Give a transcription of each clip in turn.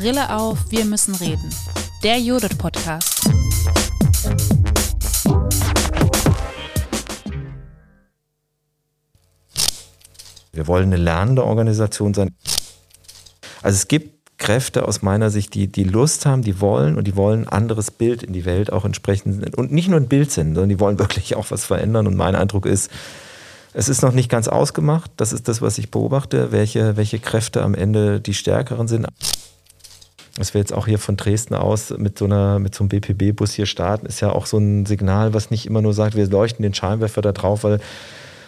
Brille auf, wir müssen reden. Der Judith Podcast. Wir wollen eine lernende Organisation sein. Also es gibt Kräfte aus meiner Sicht, die, die Lust haben, die wollen und die wollen ein anderes Bild in die Welt auch entsprechend und nicht nur ein Bild sind, sondern die wollen wirklich auch was verändern. Und mein Eindruck ist, es ist noch nicht ganz ausgemacht. Das ist das, was ich beobachte, welche, welche Kräfte am Ende die stärkeren sind. Dass wir jetzt auch hier von Dresden aus mit so, einer, mit so einem BPB-Bus hier starten, ist ja auch so ein Signal, was nicht immer nur sagt, wir leuchten den Scheinwerfer da drauf, weil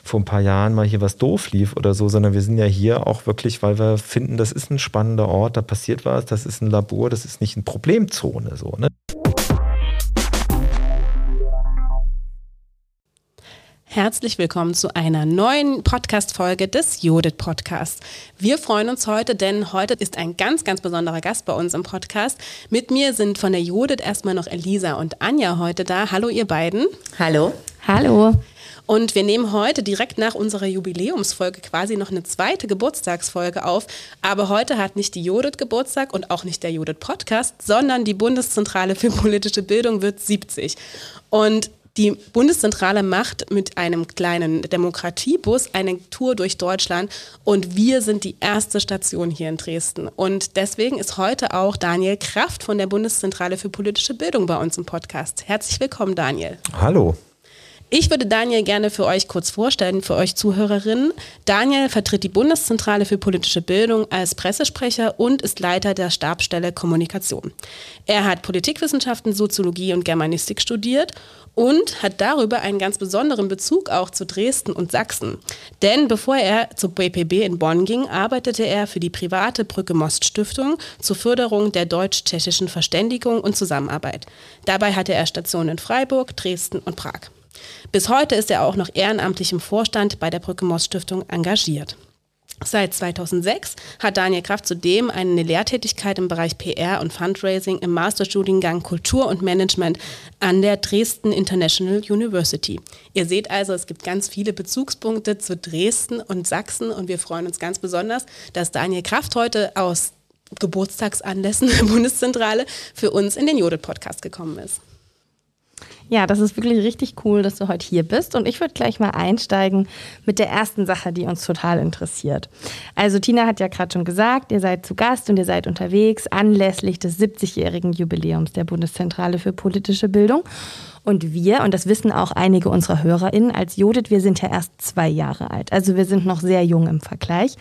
vor ein paar Jahren mal hier was doof lief oder so, sondern wir sind ja hier auch wirklich, weil wir finden, das ist ein spannender Ort, da passiert was, das ist ein Labor, das ist nicht eine Problemzone so, ne? Herzlich willkommen zu einer neuen Podcast-Folge des Judith Podcasts. Wir freuen uns heute, denn heute ist ein ganz, ganz besonderer Gast bei uns im Podcast. Mit mir sind von der Judith erstmal noch Elisa und Anja heute da. Hallo, ihr beiden. Hallo. Hallo. Und wir nehmen heute direkt nach unserer Jubiläumsfolge quasi noch eine zweite Geburtstagsfolge auf. Aber heute hat nicht die Judith Geburtstag und auch nicht der Judith Podcast, sondern die Bundeszentrale für politische Bildung wird 70. Und die Bundeszentrale macht mit einem kleinen Demokratiebus eine Tour durch Deutschland und wir sind die erste Station hier in Dresden. Und deswegen ist heute auch Daniel Kraft von der Bundeszentrale für politische Bildung bei uns im Podcast. Herzlich willkommen, Daniel. Hallo. Ich würde Daniel gerne für euch kurz vorstellen, für euch Zuhörerinnen. Daniel vertritt die Bundeszentrale für politische Bildung als Pressesprecher und ist Leiter der Stabstelle Kommunikation. Er hat Politikwissenschaften, Soziologie und Germanistik studiert und hat darüber einen ganz besonderen Bezug auch zu Dresden und Sachsen. Denn bevor er zur BPB in Bonn ging, arbeitete er für die private Brücke Most Stiftung zur Förderung der deutsch-tschechischen Verständigung und Zusammenarbeit. Dabei hatte er Stationen in Freiburg, Dresden und Prag. Bis heute ist er auch noch ehrenamtlich im Vorstand bei der Brücke Most Stiftung engagiert. Seit 2006 hat Daniel Kraft zudem eine Lehrtätigkeit im Bereich PR und Fundraising im Masterstudiengang Kultur und Management an der Dresden International University. Ihr seht also, es gibt ganz viele Bezugspunkte zu Dresden und Sachsen und wir freuen uns ganz besonders, dass Daniel Kraft heute aus Geburtstagsanlässen der Bundeszentrale für uns in den Jodel-Podcast gekommen ist. Ja, das ist wirklich richtig cool, dass du heute hier bist. Und ich würde gleich mal einsteigen mit der ersten Sache, die uns total interessiert. Also Tina hat ja gerade schon gesagt, ihr seid zu Gast und ihr seid unterwegs anlässlich des 70-jährigen Jubiläums der Bundeszentrale für politische Bildung. Und wir, und das wissen auch einige unserer HörerInnen, als Judith, wir sind ja erst zwei Jahre alt. Also wir sind noch sehr jung im Vergleich.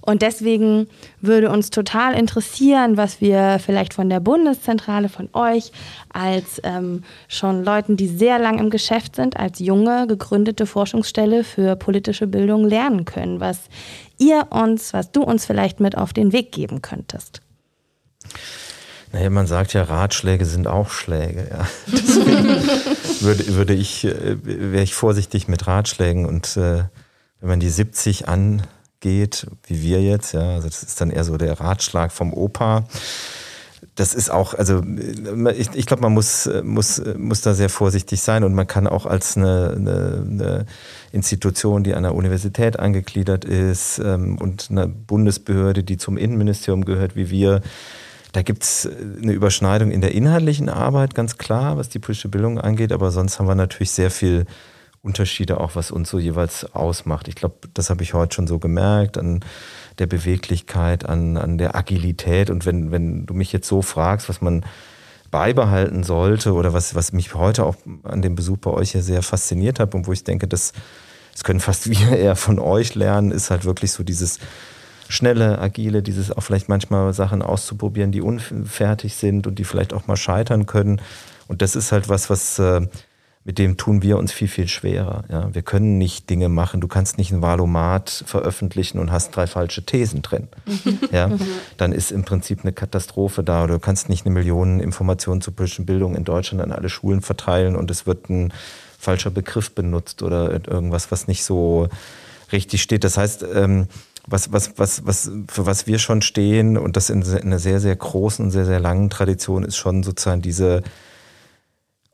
Und deswegen würde uns total interessieren, was wir vielleicht von der Bundeszentrale, von euch, als ähm, schon Leuten, die sehr lang im Geschäft sind, als junge gegründete Forschungsstelle für politische Bildung lernen können. Was ihr uns, was du uns vielleicht mit auf den Weg geben könntest. Naja, man sagt ja, Ratschläge sind auch Schläge. Ja. Deswegen würde, würde ich, äh, wäre ich vorsichtig mit Ratschlägen und äh, wenn man die 70 angeht, wie wir jetzt, ja, also das ist dann eher so der Ratschlag vom Opa. Das ist auch, also ich, ich glaube, man muss, muss, muss da sehr vorsichtig sein und man kann auch als eine, eine, eine Institution, die an der Universität angegliedert ist ähm, und eine Bundesbehörde, die zum Innenministerium gehört, wie wir, da gibt es eine Überschneidung in der inhaltlichen Arbeit, ganz klar, was die politische Bildung angeht, aber sonst haben wir natürlich sehr viel Unterschiede auch, was uns so jeweils ausmacht. Ich glaube, das habe ich heute schon so gemerkt an der Beweglichkeit, an, an der Agilität. Und wenn, wenn du mich jetzt so fragst, was man beibehalten sollte oder was, was mich heute auch an dem Besuch bei euch hier sehr fasziniert hat und wo ich denke, das, das können fast wir eher von euch lernen, ist halt wirklich so dieses schnelle, agile, dieses auch vielleicht manchmal Sachen auszuprobieren, die unfertig sind und die vielleicht auch mal scheitern können. Und das ist halt was, was äh, mit dem tun wir uns viel, viel schwerer. Ja, wir können nicht Dinge machen. Du kannst nicht ein Valomat veröffentlichen und hast drei falsche Thesen drin. ja, dann ist im Prinzip eine Katastrophe da. Oder du kannst nicht eine Million Informationen zur politischen Bildung in Deutschland an alle Schulen verteilen und es wird ein falscher Begriff benutzt oder irgendwas, was nicht so richtig steht. Das heißt, ähm, was, was, was, was, für was wir schon stehen und das in einer sehr, sehr großen sehr, sehr langen Tradition ist schon sozusagen diese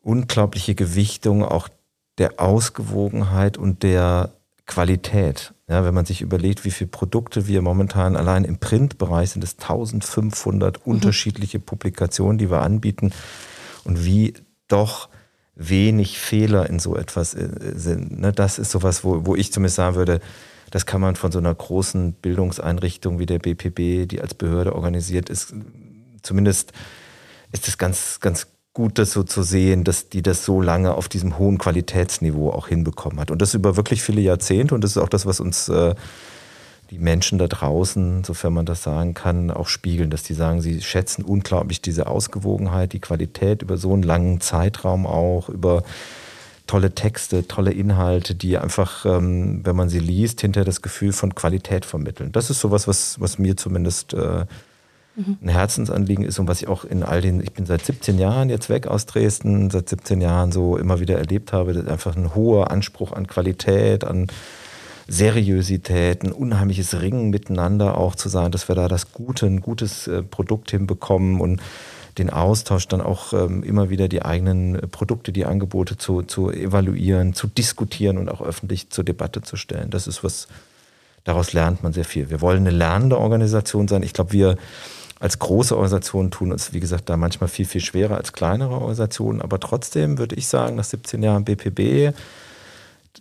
unglaubliche Gewichtung auch der Ausgewogenheit und der Qualität. Ja, wenn man sich überlegt, wie viele Produkte wir momentan allein im Printbereich sind, es 1500 mhm. unterschiedliche Publikationen, die wir anbieten und wie doch wenig Fehler in so etwas äh, sind. Ne? Das ist sowas, wo, wo ich zumindest sagen würde, das kann man von so einer großen Bildungseinrichtung wie der BPB, die als Behörde organisiert ist, zumindest ist es ganz, ganz gut, das so zu sehen, dass die das so lange auf diesem hohen Qualitätsniveau auch hinbekommen hat. Und das über wirklich viele Jahrzehnte. Und das ist auch das, was uns äh, die Menschen da draußen, sofern man das sagen kann, auch spiegeln, dass die sagen, sie schätzen unglaublich diese Ausgewogenheit, die Qualität über so einen langen Zeitraum auch, über tolle Texte, tolle Inhalte, die einfach, ähm, wenn man sie liest, hinter das Gefühl von Qualität vermitteln. Das ist sowas, was, was mir zumindest äh, mhm. ein Herzensanliegen ist und was ich auch in all den, ich bin seit 17 Jahren jetzt weg aus Dresden, seit 17 Jahren so immer wieder erlebt habe, das ist einfach ein hoher Anspruch an Qualität, an Seriosität, ein unheimliches Ringen miteinander auch zu sagen, dass wir da das Gute, ein gutes äh, Produkt hinbekommen und den Austausch dann auch ähm, immer wieder die eigenen Produkte, die Angebote zu, zu evaluieren, zu diskutieren und auch öffentlich zur Debatte zu stellen. Das ist was, daraus lernt man sehr viel. Wir wollen eine lernende Organisation sein. Ich glaube, wir als große Organisationen tun uns, wie gesagt, da manchmal viel, viel schwerer als kleinere Organisationen. Aber trotzdem würde ich sagen, nach 17 Jahren BPB,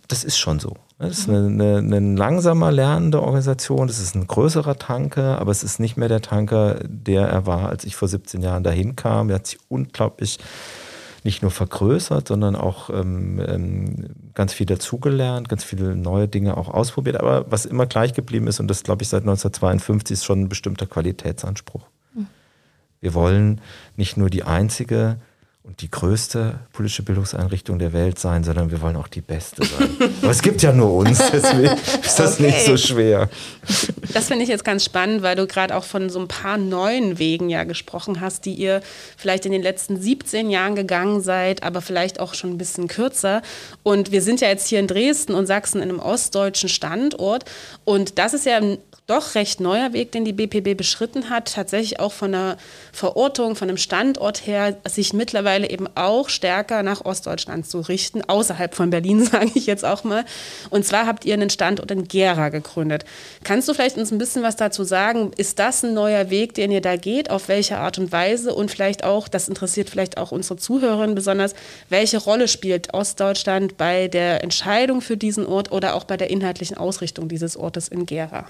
das ist schon so. Das ist eine, eine, eine langsamer lernende Organisation, das ist ein größerer Tanker, aber es ist nicht mehr der Tanker, der er war, als ich vor 17 Jahren dahin kam. Er hat sich unglaublich nicht nur vergrößert, sondern auch ähm, ähm, ganz viel dazugelernt, ganz viele neue Dinge auch ausprobiert. Aber was immer gleich geblieben ist, und das glaube ich seit 1952, ist schon ein bestimmter Qualitätsanspruch. Mhm. Wir wollen nicht nur die einzige und die größte politische Bildungseinrichtung der Welt sein, sondern wir wollen auch die beste sein. Aber es gibt ja nur uns, deswegen ist das okay. nicht so schwer. Das finde ich jetzt ganz spannend, weil du gerade auch von so ein paar neuen Wegen ja gesprochen hast, die ihr vielleicht in den letzten 17 Jahren gegangen seid, aber vielleicht auch schon ein bisschen kürzer. Und wir sind ja jetzt hier in Dresden und Sachsen in einem ostdeutschen Standort. Und das ist ja doch recht neuer Weg, den die BPB beschritten hat, tatsächlich auch von der Verortung, von dem Standort her, sich mittlerweile eben auch stärker nach Ostdeutschland zu richten, außerhalb von Berlin, sage ich jetzt auch mal. Und zwar habt ihr einen Standort in Gera gegründet. Kannst du vielleicht uns ein bisschen was dazu sagen? Ist das ein neuer Weg, den ihr da geht? Auf welche Art und Weise? Und vielleicht auch, das interessiert vielleicht auch unsere Zuhörerinnen besonders, welche Rolle spielt Ostdeutschland bei der Entscheidung für diesen Ort oder auch bei der inhaltlichen Ausrichtung dieses Ortes in Gera?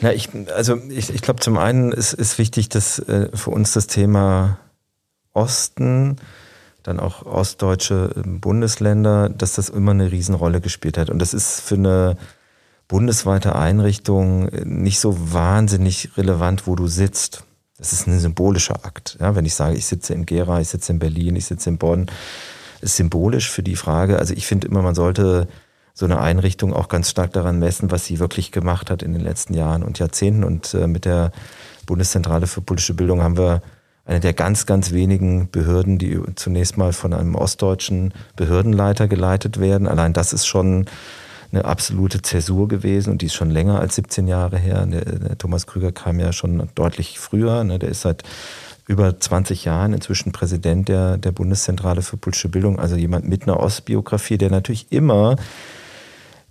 Na, ich, also ich, ich glaube, zum einen ist, ist wichtig, dass äh, für uns das Thema Osten, dann auch ostdeutsche ähm, Bundesländer, dass das immer eine Riesenrolle gespielt hat. Und das ist für eine bundesweite Einrichtung äh, nicht so wahnsinnig relevant, wo du sitzt. Das ist ein symbolischer Akt. Ja, wenn ich sage, ich sitze in Gera, ich sitze in Berlin, ich sitze in Bonn, ist symbolisch für die Frage. Also ich finde immer, man sollte so eine Einrichtung auch ganz stark daran messen, was sie wirklich gemacht hat in den letzten Jahren und Jahrzehnten. Und äh, mit der Bundeszentrale für politische Bildung haben wir eine der ganz, ganz wenigen Behörden, die zunächst mal von einem ostdeutschen Behördenleiter geleitet werden. Allein das ist schon eine absolute Zäsur gewesen und die ist schon länger als 17 Jahre her. Der, der Thomas Krüger kam ja schon deutlich früher. Ne? Der ist seit über 20 Jahren inzwischen Präsident der, der Bundeszentrale für politische Bildung, also jemand mit einer Ostbiografie, der natürlich immer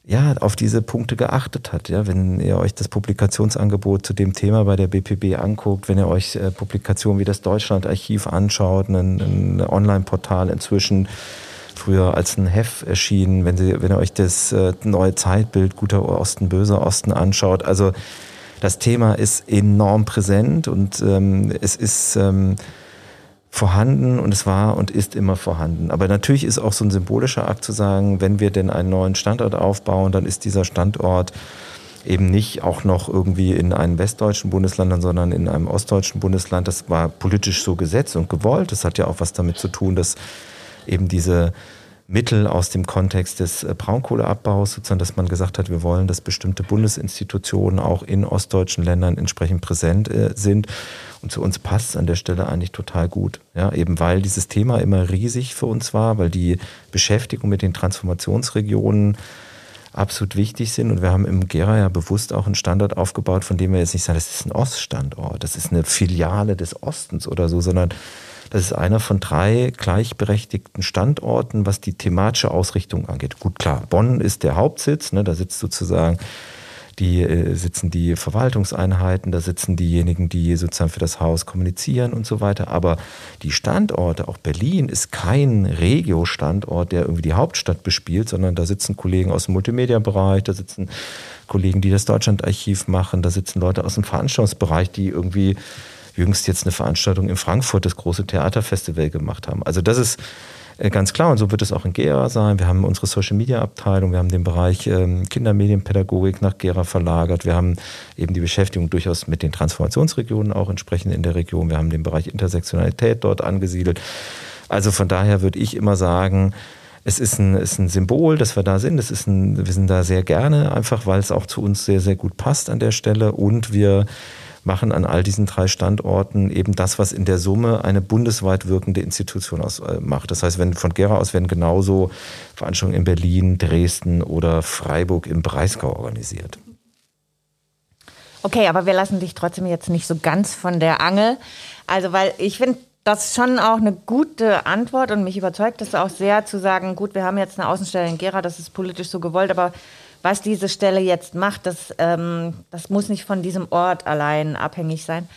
ja, auf diese Punkte geachtet hat. Ja, wenn ihr euch das Publikationsangebot zu dem Thema bei der BPB anguckt, wenn ihr euch äh, Publikationen wie das Deutschlandarchiv anschaut, ein, ein Online-Portal inzwischen früher als ein Heft erschienen, wenn, Sie, wenn ihr euch das äh, neue Zeitbild Guter Osten, Böser Osten anschaut. Also das Thema ist enorm präsent und ähm, es ist ähm, vorhanden und es war und ist immer vorhanden. Aber natürlich ist auch so ein symbolischer Akt zu sagen, wenn wir denn einen neuen Standort aufbauen, dann ist dieser Standort eben nicht auch noch irgendwie in einem westdeutschen Bundesland, sondern in einem ostdeutschen Bundesland. Das war politisch so gesetzt und gewollt. Das hat ja auch was damit zu tun, dass eben diese Mittel aus dem Kontext des äh, Braunkohleabbaus, sozusagen, dass man gesagt hat, wir wollen, dass bestimmte Bundesinstitutionen auch in ostdeutschen Ländern entsprechend präsent äh, sind. Und zu uns passt es an der Stelle eigentlich total gut. Ja, eben weil dieses Thema immer riesig für uns war, weil die Beschäftigung mit den Transformationsregionen absolut wichtig sind. Und wir haben im Gera ja bewusst auch einen Standort aufgebaut, von dem wir jetzt nicht sagen, das ist ein Oststandort, das ist eine Filiale des Ostens oder so, sondern Das ist einer von drei gleichberechtigten Standorten, was die thematische Ausrichtung angeht. Gut, klar, Bonn ist der Hauptsitz, ne, da sitzt sozusagen die äh, sitzen die Verwaltungseinheiten, da sitzen diejenigen, die sozusagen für das Haus kommunizieren und so weiter. Aber die Standorte, auch Berlin, ist kein Regio-Standort, der irgendwie die Hauptstadt bespielt, sondern da sitzen Kollegen aus dem Multimedia-Bereich, da sitzen Kollegen, die das Deutschlandarchiv machen, da sitzen Leute aus dem Veranstaltungsbereich, die irgendwie jüngst jetzt eine Veranstaltung in Frankfurt, das große Theaterfestival gemacht haben. Also das ist äh, ganz klar und so wird es auch in Gera sein. Wir haben unsere Social Media Abteilung, wir haben den Bereich ähm, Kindermedienpädagogik nach Gera verlagert, wir haben eben die Beschäftigung durchaus mit den Transformationsregionen auch entsprechend in der Region, wir haben den Bereich Intersektionalität dort angesiedelt. Also von daher würde ich immer sagen, es ist ein, ist ein Symbol, dass wir da sind. Es ist ein, wir sind da sehr gerne, einfach weil es auch zu uns sehr, sehr gut passt an der Stelle und wir machen an all diesen drei Standorten eben das, was in der Summe eine bundesweit wirkende Institution ausmacht. Äh, das heißt, wenn von Gera aus werden genauso Veranstaltungen in Berlin, Dresden oder Freiburg im Breisgau organisiert. Okay, aber wir lassen dich trotzdem jetzt nicht so ganz von der Angel. Also, weil ich finde, das ist schon auch eine gute Antwort und mich überzeugt es auch sehr zu sagen, gut, wir haben jetzt eine Außenstelle in Gera, das ist politisch so gewollt, aber was diese Stelle jetzt macht, das, ähm, das muss nicht von diesem Ort allein abhängig sein.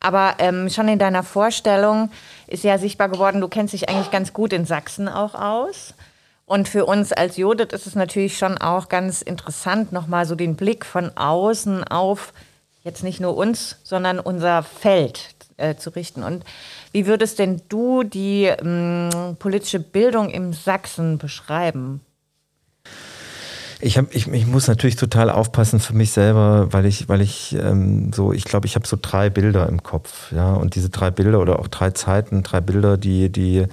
Aber ähm, schon in deiner Vorstellung ist ja sichtbar geworden, du kennst dich eigentlich ganz gut in Sachsen auch aus. Und für uns als Judith ist es natürlich schon auch ganz interessant, nochmal so den Blick von außen auf jetzt nicht nur uns, sondern unser Feld äh, zu richten. Und wie würdest denn du die ähm, politische Bildung im Sachsen beschreiben? Ich, hab, ich, ich muss natürlich total aufpassen für mich selber, weil ich, weil ich ähm, so, ich glaube, ich habe so drei Bilder im Kopf, ja. Und diese drei Bilder oder auch drei Zeiten, drei Bilder, die, die,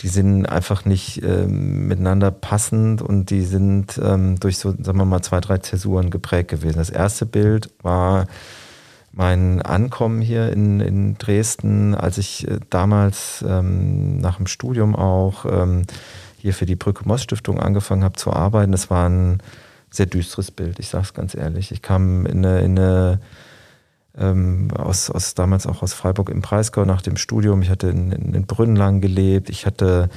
die sind einfach nicht ähm, miteinander passend und die sind ähm, durch so, sagen wir mal, zwei, drei Zäsuren geprägt gewesen. Das erste Bild war mein Ankommen hier in, in Dresden, als ich äh, damals ähm, nach dem Studium auch ähm, hier für die Brücke Moss Stiftung angefangen habe zu arbeiten, das war ein sehr düsteres Bild, ich sage es ganz ehrlich. Ich kam in eine, in eine ähm, aus, aus damals auch aus Freiburg im Breisgau nach dem Studium. Ich hatte in, in, in Brünnlang glebt. Ich hatte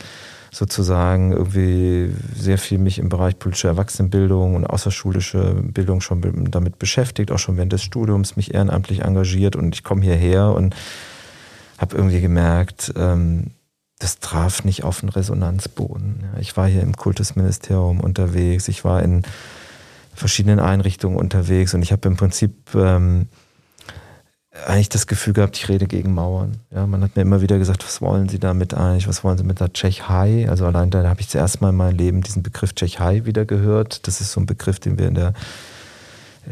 sozusagen irgendwie sehr viel mich im Bereich politische Erwachsenenbildung und außerschulische Bildung schon damit beschäftigt, auch schon während des Studiums mich ehrenamtlich engagiert und ich komme hierher und habe irgendwie gemerkt, ähm, das traf nicht auf den Resonanzboden. Ich war hier im Kultusministerium unterwegs, ich war in verschiedenen Einrichtungen unterwegs und ich habe im Prinzip ähm, eigentlich das Gefühl gehabt, ich rede gegen Mauern. Ja, man hat mir immer wieder gesagt, was wollen Sie damit eigentlich, was wollen Sie mit der Tschechei? Also allein da habe ich zuerst mal in meinem Leben diesen Begriff Tschechei wieder gehört. Das ist so ein Begriff, den wir in der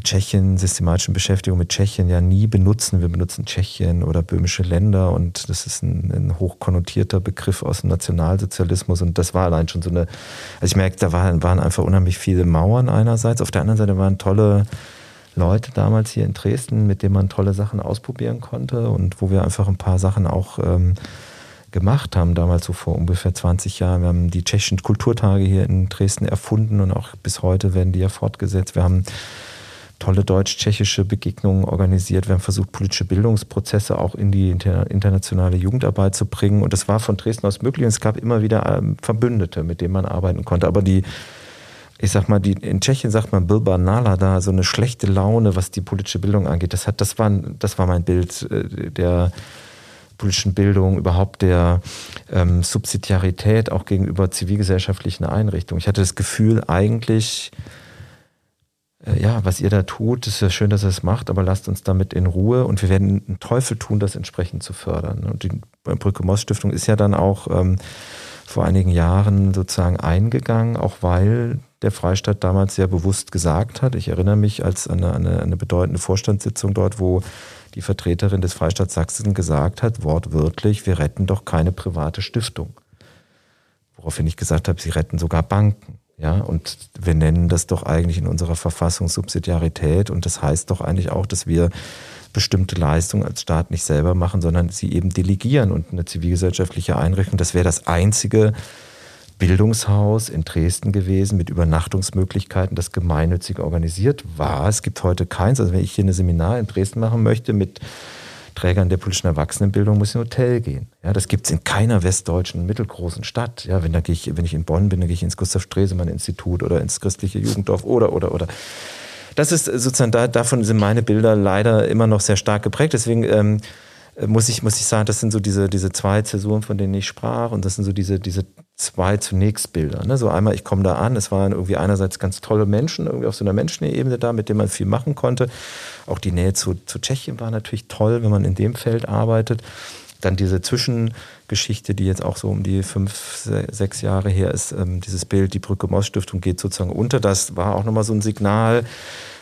Tschechien, systematischen Beschäftigung mit Tschechien ja nie benutzen. Wir benutzen Tschechien oder böhmische Länder und das ist ein, ein hochkonnotierter Begriff aus dem Nationalsozialismus und das war allein schon so eine, also ich merke, da waren, waren einfach unheimlich viele Mauern einerseits, auf der anderen Seite waren tolle Leute damals hier in Dresden, mit denen man tolle Sachen ausprobieren konnte und wo wir einfach ein paar Sachen auch ähm, gemacht haben, damals so vor ungefähr 20 Jahren. Wir haben die tschechischen Kulturtage hier in Dresden erfunden und auch bis heute werden die ja fortgesetzt. Wir haben tolle deutsch-tschechische Begegnungen organisiert. Wir haben versucht, politische Bildungsprozesse auch in die internationale Jugendarbeit zu bringen. Und das war von Dresden aus möglich. Und es gab immer wieder ähm, Verbündete, mit denen man arbeiten konnte. Aber die, ich sag mal, die, in Tschechien sagt man Bilba Nala da, so eine schlechte Laune, was die politische Bildung angeht. Das hat, das war, das war mein Bild äh, der politischen Bildung, überhaupt der ähm, Subsidiarität auch gegenüber zivilgesellschaftlichen Einrichtungen. Ich hatte das Gefühl, eigentlich ja, was ihr da tut, ist ja schön, dass ihr es macht, aber lasst uns damit in Ruhe und wir werden einen Teufel tun, das entsprechend zu fördern. Und die Brücke Moss Stiftung ist ja dann auch ähm, vor einigen Jahren sozusagen eingegangen, auch weil der Freistaat damals sehr bewusst gesagt hat, ich erinnere mich als eine, eine, eine bedeutende Vorstandssitzung dort, wo die Vertreterin des Freistaats Sachsen gesagt hat, wortwörtlich, wir retten doch keine private Stiftung. Woraufhin ich gesagt habe, sie retten sogar Banken. Ja, und wir nennen das doch eigentlich in unserer Verfassung Subsidiarität und das heißt doch eigentlich auch, dass wir bestimmte Leistungen als Staat nicht selber machen, sondern sie eben delegieren und eine zivilgesellschaftliche Einrichtung. Das wäre das einzige Bildungshaus in Dresden gewesen mit Übernachtungsmöglichkeiten, das gemeinnützig organisiert war. Es gibt heute keins. Also wenn ich hier eine Seminar in Dresden machen möchte mit Trägern der politischen Erwachsenenbildung muss in ein Hotel gehen. Ja, das gibt's in keiner westdeutschen mittelgroßen Stadt. Ja, wenn, da gehe ich, wenn ich in Bonn bin, dann gehe ich ins Gustav Stresemann Institut oder ins christliche Jugenddorf oder, oder, oder. Das ist sozusagen, da, davon sind meine Bilder leider immer noch sehr stark geprägt. Deswegen ähm, muss ich, muss ich sagen, das sind so diese, diese zwei Zäsuren, von denen ich sprach. Und das sind so diese, diese zwei zunächst Bilder. Ne? So einmal, ich komme da an, es waren irgendwie einerseits ganz tolle Menschen, irgendwie auf so einer Menschenebene da, mit denen man viel machen konnte. Auch die Nähe zu, zu Tschechien war natürlich toll, wenn man in dem Feld arbeitet. Dann diese Zwischengeschichte, die jetzt auch so um die fünf, sechs Jahre her ist, ähm, dieses Bild, die Brücke Moss Stiftung geht sozusagen unter. Das war auch nochmal so ein Signal,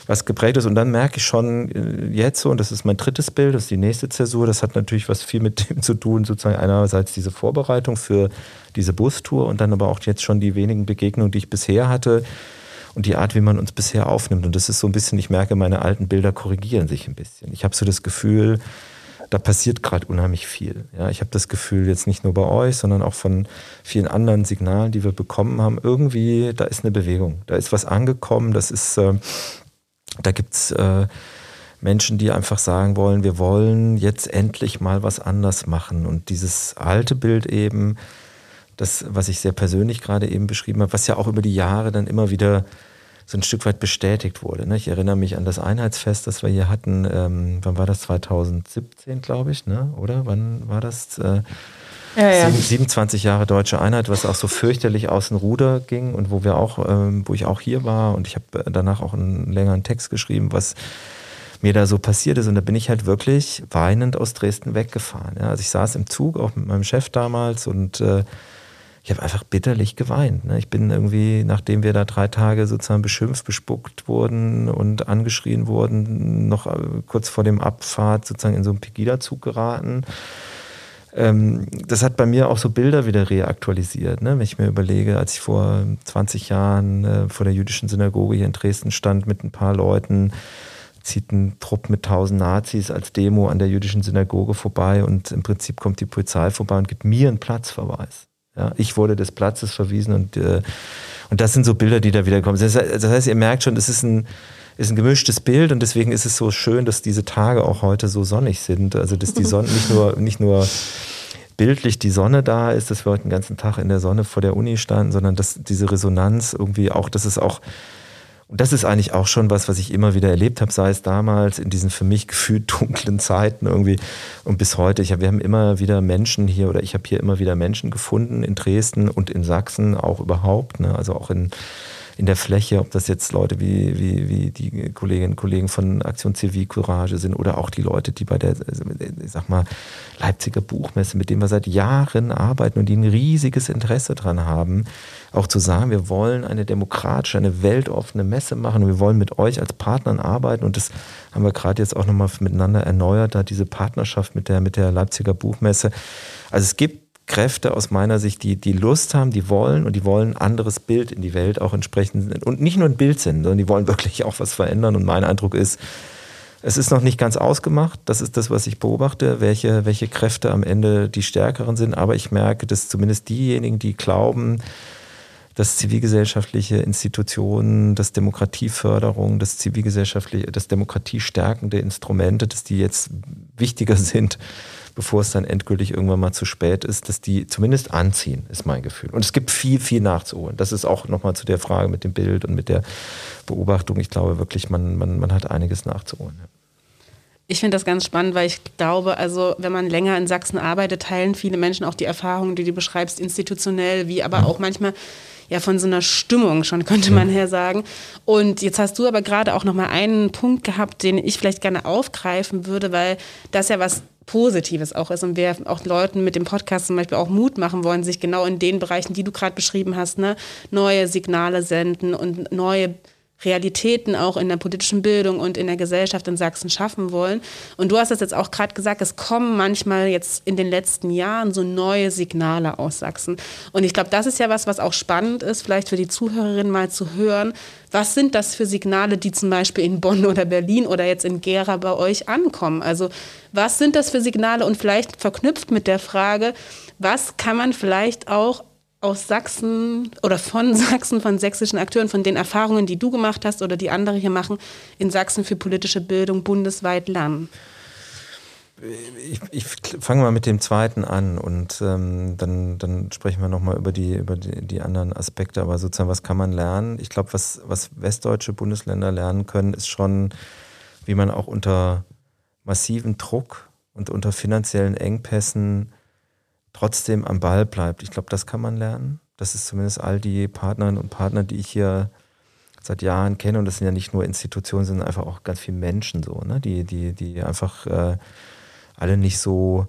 was geprägt ist. Und dann merke ich schon äh, jetzt so, und das ist mein drittes Bild, das ist die nächste Zäsur, das hat natürlich was viel mit dem zu tun, sozusagen einerseits diese Vorbereitung für diese Bustour und dann aber auch jetzt schon die wenigen Begegnungen, die ich bisher hatte und die Art, wie man uns bisher aufnimmt. Und das ist so ein bisschen, ich merke, meine alten Bilder korrigieren sich ein bisschen. Ich habe so das Gefühl, da passiert gerade unheimlich viel. Ja, ich habe das Gefühl, jetzt nicht nur bei euch, sondern auch von vielen anderen Signalen, die wir bekommen haben, irgendwie, da ist eine Bewegung, da ist was angekommen, das ist, äh, da gibt's äh, Menschen, die einfach sagen wollen, wir wollen jetzt endlich mal was anders machen. Und dieses alte Bild eben, das, was ich sehr persönlich gerade eben beschrieben habe, was ja auch über die Jahre dann immer wieder so ein Stück weit bestätigt wurde. Ne? Ich erinnere mich an das Einheitsfest, das wir hier hatten. Ähm, wann war das? 2017, glaube ich, ne? oder? Wann war das? Äh, ja, ja. 27 Jahre deutsche Einheit, was auch so fürchterlich aus dem Ruder ging und wo wir auch, ähm, wo ich auch hier war und ich habe danach auch einen längeren Text geschrieben, was mir da so passiert ist. Und da bin ich halt wirklich weinend aus Dresden weggefahren. Ja, also ich saß im Zug, auch mit meinem Chef damals und äh, ich habe einfach bitterlich geweint. Ne? Ich bin irgendwie, nachdem wir da drei Tage sozusagen beschimpft, bespuckt wurden und angeschrien wurden, noch äh, kurz vor dem Abfahrt sozusagen in so einen Pegida-Zug geraten. Ähm, das hat bei mir auch so Bilder wieder reaktualisiert. Ne? Wenn ich mir überlege, als ich vor 20 Jahren äh, vor der jüdischen Synagoge hier in Dresden stand mit ein paar Leuten, zieht ein Trupp mit tausend Nazis als Demo an der jüdischen Synagoge vorbei und im Prinzip kommt die Polizei vorbei und gibt mir einen Platzverweis. Ja, ich wurde des Platzes verwiesen und, äh, und das sind so Bilder, die da wieder kommen. Das heißt, das heißt ihr merkt schon, es ist ein, ist ein gemischtes Bild und deswegen ist es so schön, dass diese Tage auch heute so sonnig sind. Also, dass die Sonne nicht nur, nicht nur bildlich die Sonne da ist, dass wir heute den ganzen Tag in der Sonne vor der Uni standen, sondern dass diese Resonanz irgendwie auch, dass es auch und das ist eigentlich auch schon was, was ich immer wieder erlebt habe, sei es damals in diesen für mich gefühlt dunklen Zeiten irgendwie und bis heute. Ich hab, wir haben immer wieder Menschen hier oder ich habe hier immer wieder Menschen gefunden in Dresden und in Sachsen auch überhaupt, ne? also auch in in der Fläche, ob das jetzt Leute wie, wie, wie die Kolleginnen und Kollegen von Aktion Zivilcourage sind oder auch die Leute, die bei der, ich sag mal, Leipziger Buchmesse, mit denen wir seit Jahren arbeiten und die ein riesiges Interesse dran haben, auch zu sagen, wir wollen eine demokratische, eine weltoffene Messe machen und wir wollen mit euch als Partnern arbeiten und das haben wir gerade jetzt auch nochmal miteinander erneuert, da diese Partnerschaft mit der, mit der Leipziger Buchmesse. Also es gibt Kräfte aus meiner Sicht, die, die Lust haben, die wollen und die wollen ein anderes Bild in die Welt auch entsprechend und nicht nur ein Bild sind, sondern die wollen wirklich auch was verändern. Und mein Eindruck ist, es ist noch nicht ganz ausgemacht. Das ist das, was ich beobachte, welche, welche Kräfte am Ende die stärkeren sind. Aber ich merke, dass zumindest diejenigen, die glauben, dass zivilgesellschaftliche Institutionen, dass Demokratieförderung, dass zivilgesellschaftliche, dass demokratiestärkende Instrumente, dass die jetzt wichtiger sind bevor es dann endgültig irgendwann mal zu spät ist, dass die zumindest anziehen, ist mein Gefühl. Und es gibt viel, viel nachzuholen. Das ist auch nochmal zu der Frage mit dem Bild und mit der Beobachtung. Ich glaube wirklich, man, man, man hat einiges nachzuholen. Ich finde das ganz spannend, weil ich glaube, also wenn man länger in Sachsen arbeitet, teilen viele Menschen auch die Erfahrungen, die du beschreibst, institutionell, wie aber auch manchmal ja von so einer Stimmung schon, könnte man her sagen. Und jetzt hast du aber gerade auch nochmal einen Punkt gehabt, den ich vielleicht gerne aufgreifen würde, weil das ja was Positives auch ist und wir auch Leuten mit dem Podcast zum Beispiel auch Mut machen wollen, sich genau in den Bereichen, die du gerade beschrieben hast, ne, neue Signale senden und neue Realitäten auch in der politischen Bildung und in der Gesellschaft in Sachsen schaffen wollen. Und du hast es jetzt auch gerade gesagt, es kommen manchmal jetzt in den letzten Jahren so neue Signale aus Sachsen. Und ich glaube, das ist ja was, was auch spannend ist, vielleicht für die Zuhörerinnen mal zu hören. Was sind das für Signale, die zum Beispiel in Bonn oder Berlin oder jetzt in Gera bei euch ankommen? Also was sind das für Signale und vielleicht verknüpft mit der Frage, was kann man vielleicht auch aus Sachsen oder von Sachsen, von sächsischen Akteuren, von den Erfahrungen, die du gemacht hast oder die andere hier machen, in Sachsen für politische Bildung bundesweit lernen? ich, ich fange mal mit dem zweiten an und ähm, dann, dann sprechen wir nochmal über, die, über die, die, anderen Aspekte. Aber sozusagen, was kann man lernen? Ich glaube, was, was westdeutsche Bundesländer lernen können, ist schon, wie man auch unter massiven Druck und unter finanziellen Engpässen trotzdem am Ball bleibt. Ich glaube, das kann man lernen. Das ist zumindest all die Partnerinnen und Partner, die ich hier seit Jahren kenne. Und das sind ja nicht nur Institutionen, sondern einfach auch ganz viele Menschen so, ne? die, die, die einfach äh, alle nicht so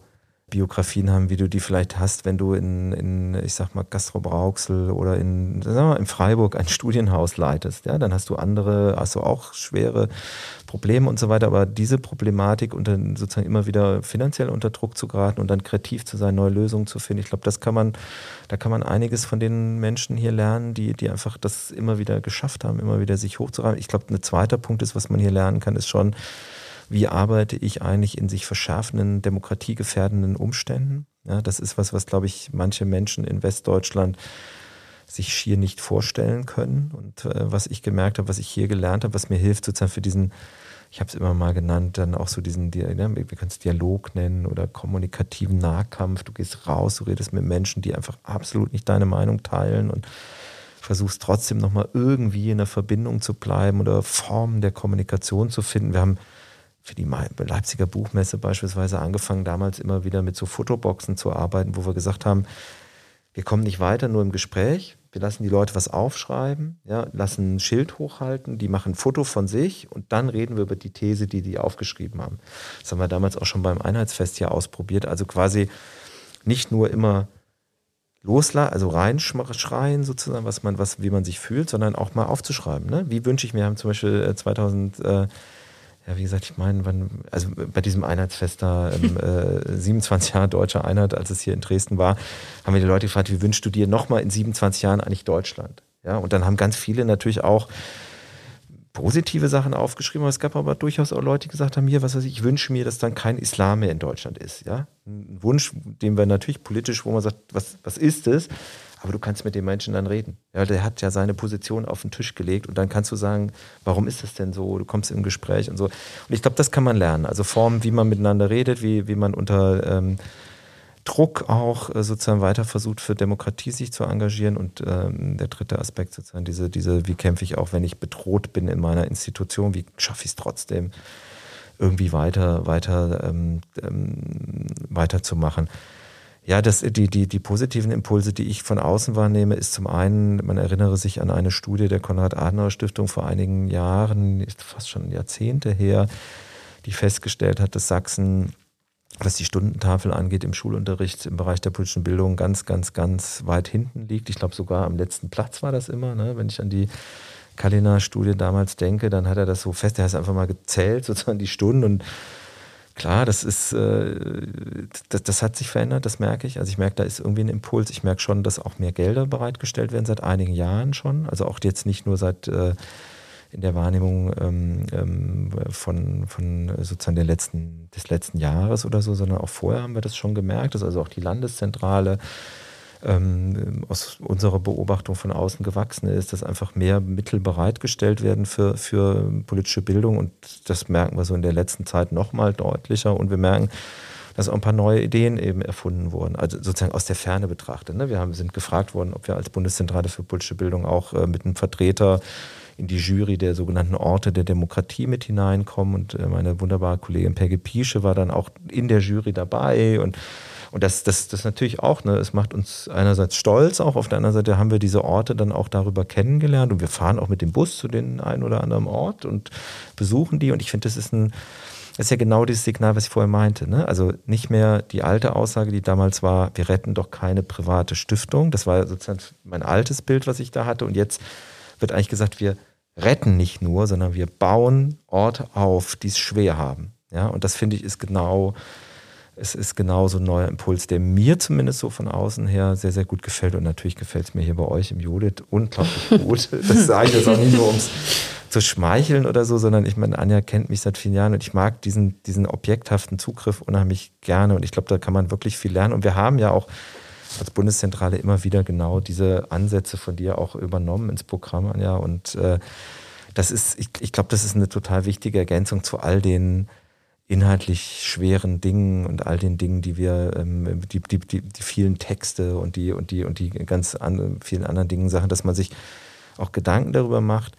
Biografien haben, wie du die vielleicht hast, wenn du in, in ich sag mal, Gastro Brauxel oder in, sagen wir mal, in Freiburg ein Studienhaus leitest. Ja, dann hast du andere, hast du auch schwere Probleme und so weiter. Aber diese Problematik und dann sozusagen immer wieder finanziell unter Druck zu geraten und dann kreativ zu sein, neue Lösungen zu finden, ich glaube, das kann man, da kann man einiges von den Menschen hier lernen, die, die einfach das immer wieder geschafft haben, immer wieder sich hochzureiben. Ich glaube, ein zweiter Punkt ist, was man hier lernen kann, ist schon, wie arbeite ich eigentlich in sich verschärfenden, demokratiegefährdenden Umständen. Ja, das ist was, was, glaube ich, manche Menschen in Westdeutschland sich schier nicht vorstellen können. Und äh, was ich gemerkt habe, was ich hier gelernt habe, was mir hilft, sozusagen für diesen, ich habe es immer mal genannt, dann auch so diesen, ne, wir können es Dialog nennen oder kommunikativen Nahkampf. Du gehst raus, du redest mit Menschen, die einfach absolut nicht deine Meinung teilen und versuchst trotzdem nochmal irgendwie in der Verbindung zu bleiben oder Formen der Kommunikation zu finden. Wir haben für die Leipziger Buchmesse beispielsweise angefangen, damals immer wieder mit so Fotoboxen zu arbeiten, wo wir gesagt haben, wir kommen nicht weiter nur im Gespräch, wir lassen die Leute was aufschreiben, ja, lassen ein Schild hochhalten, die machen ein Foto von sich und dann reden wir über die These, die die aufgeschrieben haben. Das haben wir damals auch schon beim Einheitsfest hier ausprobiert. Also quasi nicht nur immer loslassen, also reinschreien sozusagen, was man, was, wie man sich fühlt, sondern auch mal aufzuschreiben. Ne? Wie wünsche ich mir, haben zum Beispiel 2000 äh, ja, wie gesagt, ich meine, wann, also bei diesem Einheitsfest da, ähm, äh, 27 Jahre deutsche Einheit, als es hier in Dresden war, haben wir die Leute gefragt, wie wünschst du dir nochmal in 27 Jahren eigentlich Deutschland? Ja, und dann haben ganz viele natürlich auch positive Sachen aufgeschrieben, aber es gab aber durchaus auch Leute, die gesagt haben, hier, was weiß ich, ich wünsche mir, dass dann kein Islam mehr in Deutschland ist. Ja? Ein Wunsch, den wir natürlich politisch, wo man sagt, was, was ist es? Aber du kannst mit dem Menschen dann reden. Ja, der hat ja seine Position auf den Tisch gelegt und dann kannst du sagen, warum ist das denn so? Du kommst im Gespräch und so. Und ich glaube, das kann man lernen. Also Formen, wie man miteinander redet, wie, wie man unter ähm, Druck auch äh, sozusagen weiter versucht, für Demokratie sich zu engagieren. Und ähm, der dritte Aspekt sozusagen, diese, diese, wie kämpfe ich auch, wenn ich bedroht bin in meiner Institution, wie schaffe ich es trotzdem, irgendwie weiter, weiter, ähm, ähm, weiterzumachen. Ja, das, die, die, die positiven Impulse, die ich von außen wahrnehme, ist zum einen, man erinnere sich an eine Studie der Konrad-Adenauer-Stiftung vor einigen Jahren, fast schon Jahrzehnte her, die festgestellt hat, dass Sachsen, was die Stundentafel angeht, im Schulunterricht im Bereich der politischen Bildung ganz, ganz, ganz weit hinten liegt. Ich glaube, sogar am letzten Platz war das immer, ne? wenn ich an die Kalina-Studie damals denke, dann hat er das so fest, er hat einfach mal gezählt, sozusagen die Stunden und Klar, das ist, äh, das, das, hat sich verändert, das merke ich. Also ich merke, da ist irgendwie ein Impuls. Ich merke schon, dass auch mehr Gelder bereitgestellt werden seit einigen Jahren schon. Also auch jetzt nicht nur seit äh, in der Wahrnehmung ähm, ähm, von, von sozusagen der letzten, des letzten Jahres oder so, sondern auch vorher haben wir das schon gemerkt, dass also auch die Landeszentrale ähm, aus unserer Beobachtung von außen gewachsen ist, dass einfach mehr Mittel bereitgestellt werden für, für politische Bildung. Und das merken wir so in der letzten Zeit nochmal deutlicher. Und wir merken, dass auch ein paar neue Ideen eben erfunden wurden, also sozusagen aus der Ferne betrachtet. Ne? Wir haben, sind gefragt worden, ob wir als Bundeszentrale für politische Bildung auch äh, mit einem Vertreter in die Jury der sogenannten Orte der Demokratie mit hineinkommen. Und äh, meine wunderbare Kollegin Peggy Piesche war dann auch in der Jury dabei und und das, das, das natürlich auch, ne, es macht uns einerseits stolz, auch auf der anderen Seite haben wir diese Orte dann auch darüber kennengelernt und wir fahren auch mit dem Bus zu den einen oder anderen Ort und besuchen die. Und ich finde, das ist ein, das ist ja genau dieses Signal, was ich vorher meinte. Ne? Also nicht mehr die alte Aussage, die damals war, wir retten doch keine private Stiftung. Das war sozusagen mein altes Bild, was ich da hatte. Und jetzt wird eigentlich gesagt, wir retten nicht nur, sondern wir bauen Orte auf, die es schwer haben. Ja, und das finde ich ist genau es ist genauso ein neuer Impuls, der mir zumindest so von außen her sehr, sehr gut gefällt. Und natürlich gefällt es mir hier bei euch im Judith unglaublich gut. Das sage ich jetzt auch nicht nur, um es zu schmeicheln oder so, sondern ich meine, Anja kennt mich seit vielen Jahren und ich mag diesen, diesen objekthaften Zugriff unheimlich gerne. Und ich glaube, da kann man wirklich viel lernen. Und wir haben ja auch als Bundeszentrale immer wieder genau diese Ansätze von dir auch übernommen ins Programm, Anja. Und äh, das ist, ich, ich glaube, das ist eine total wichtige Ergänzung zu all den inhaltlich schweren Dingen und all den Dingen, die wir, ähm, die, die, die, die vielen Texte und die und die und die ganz an, vielen anderen Dingen Sachen, dass man sich auch Gedanken darüber macht,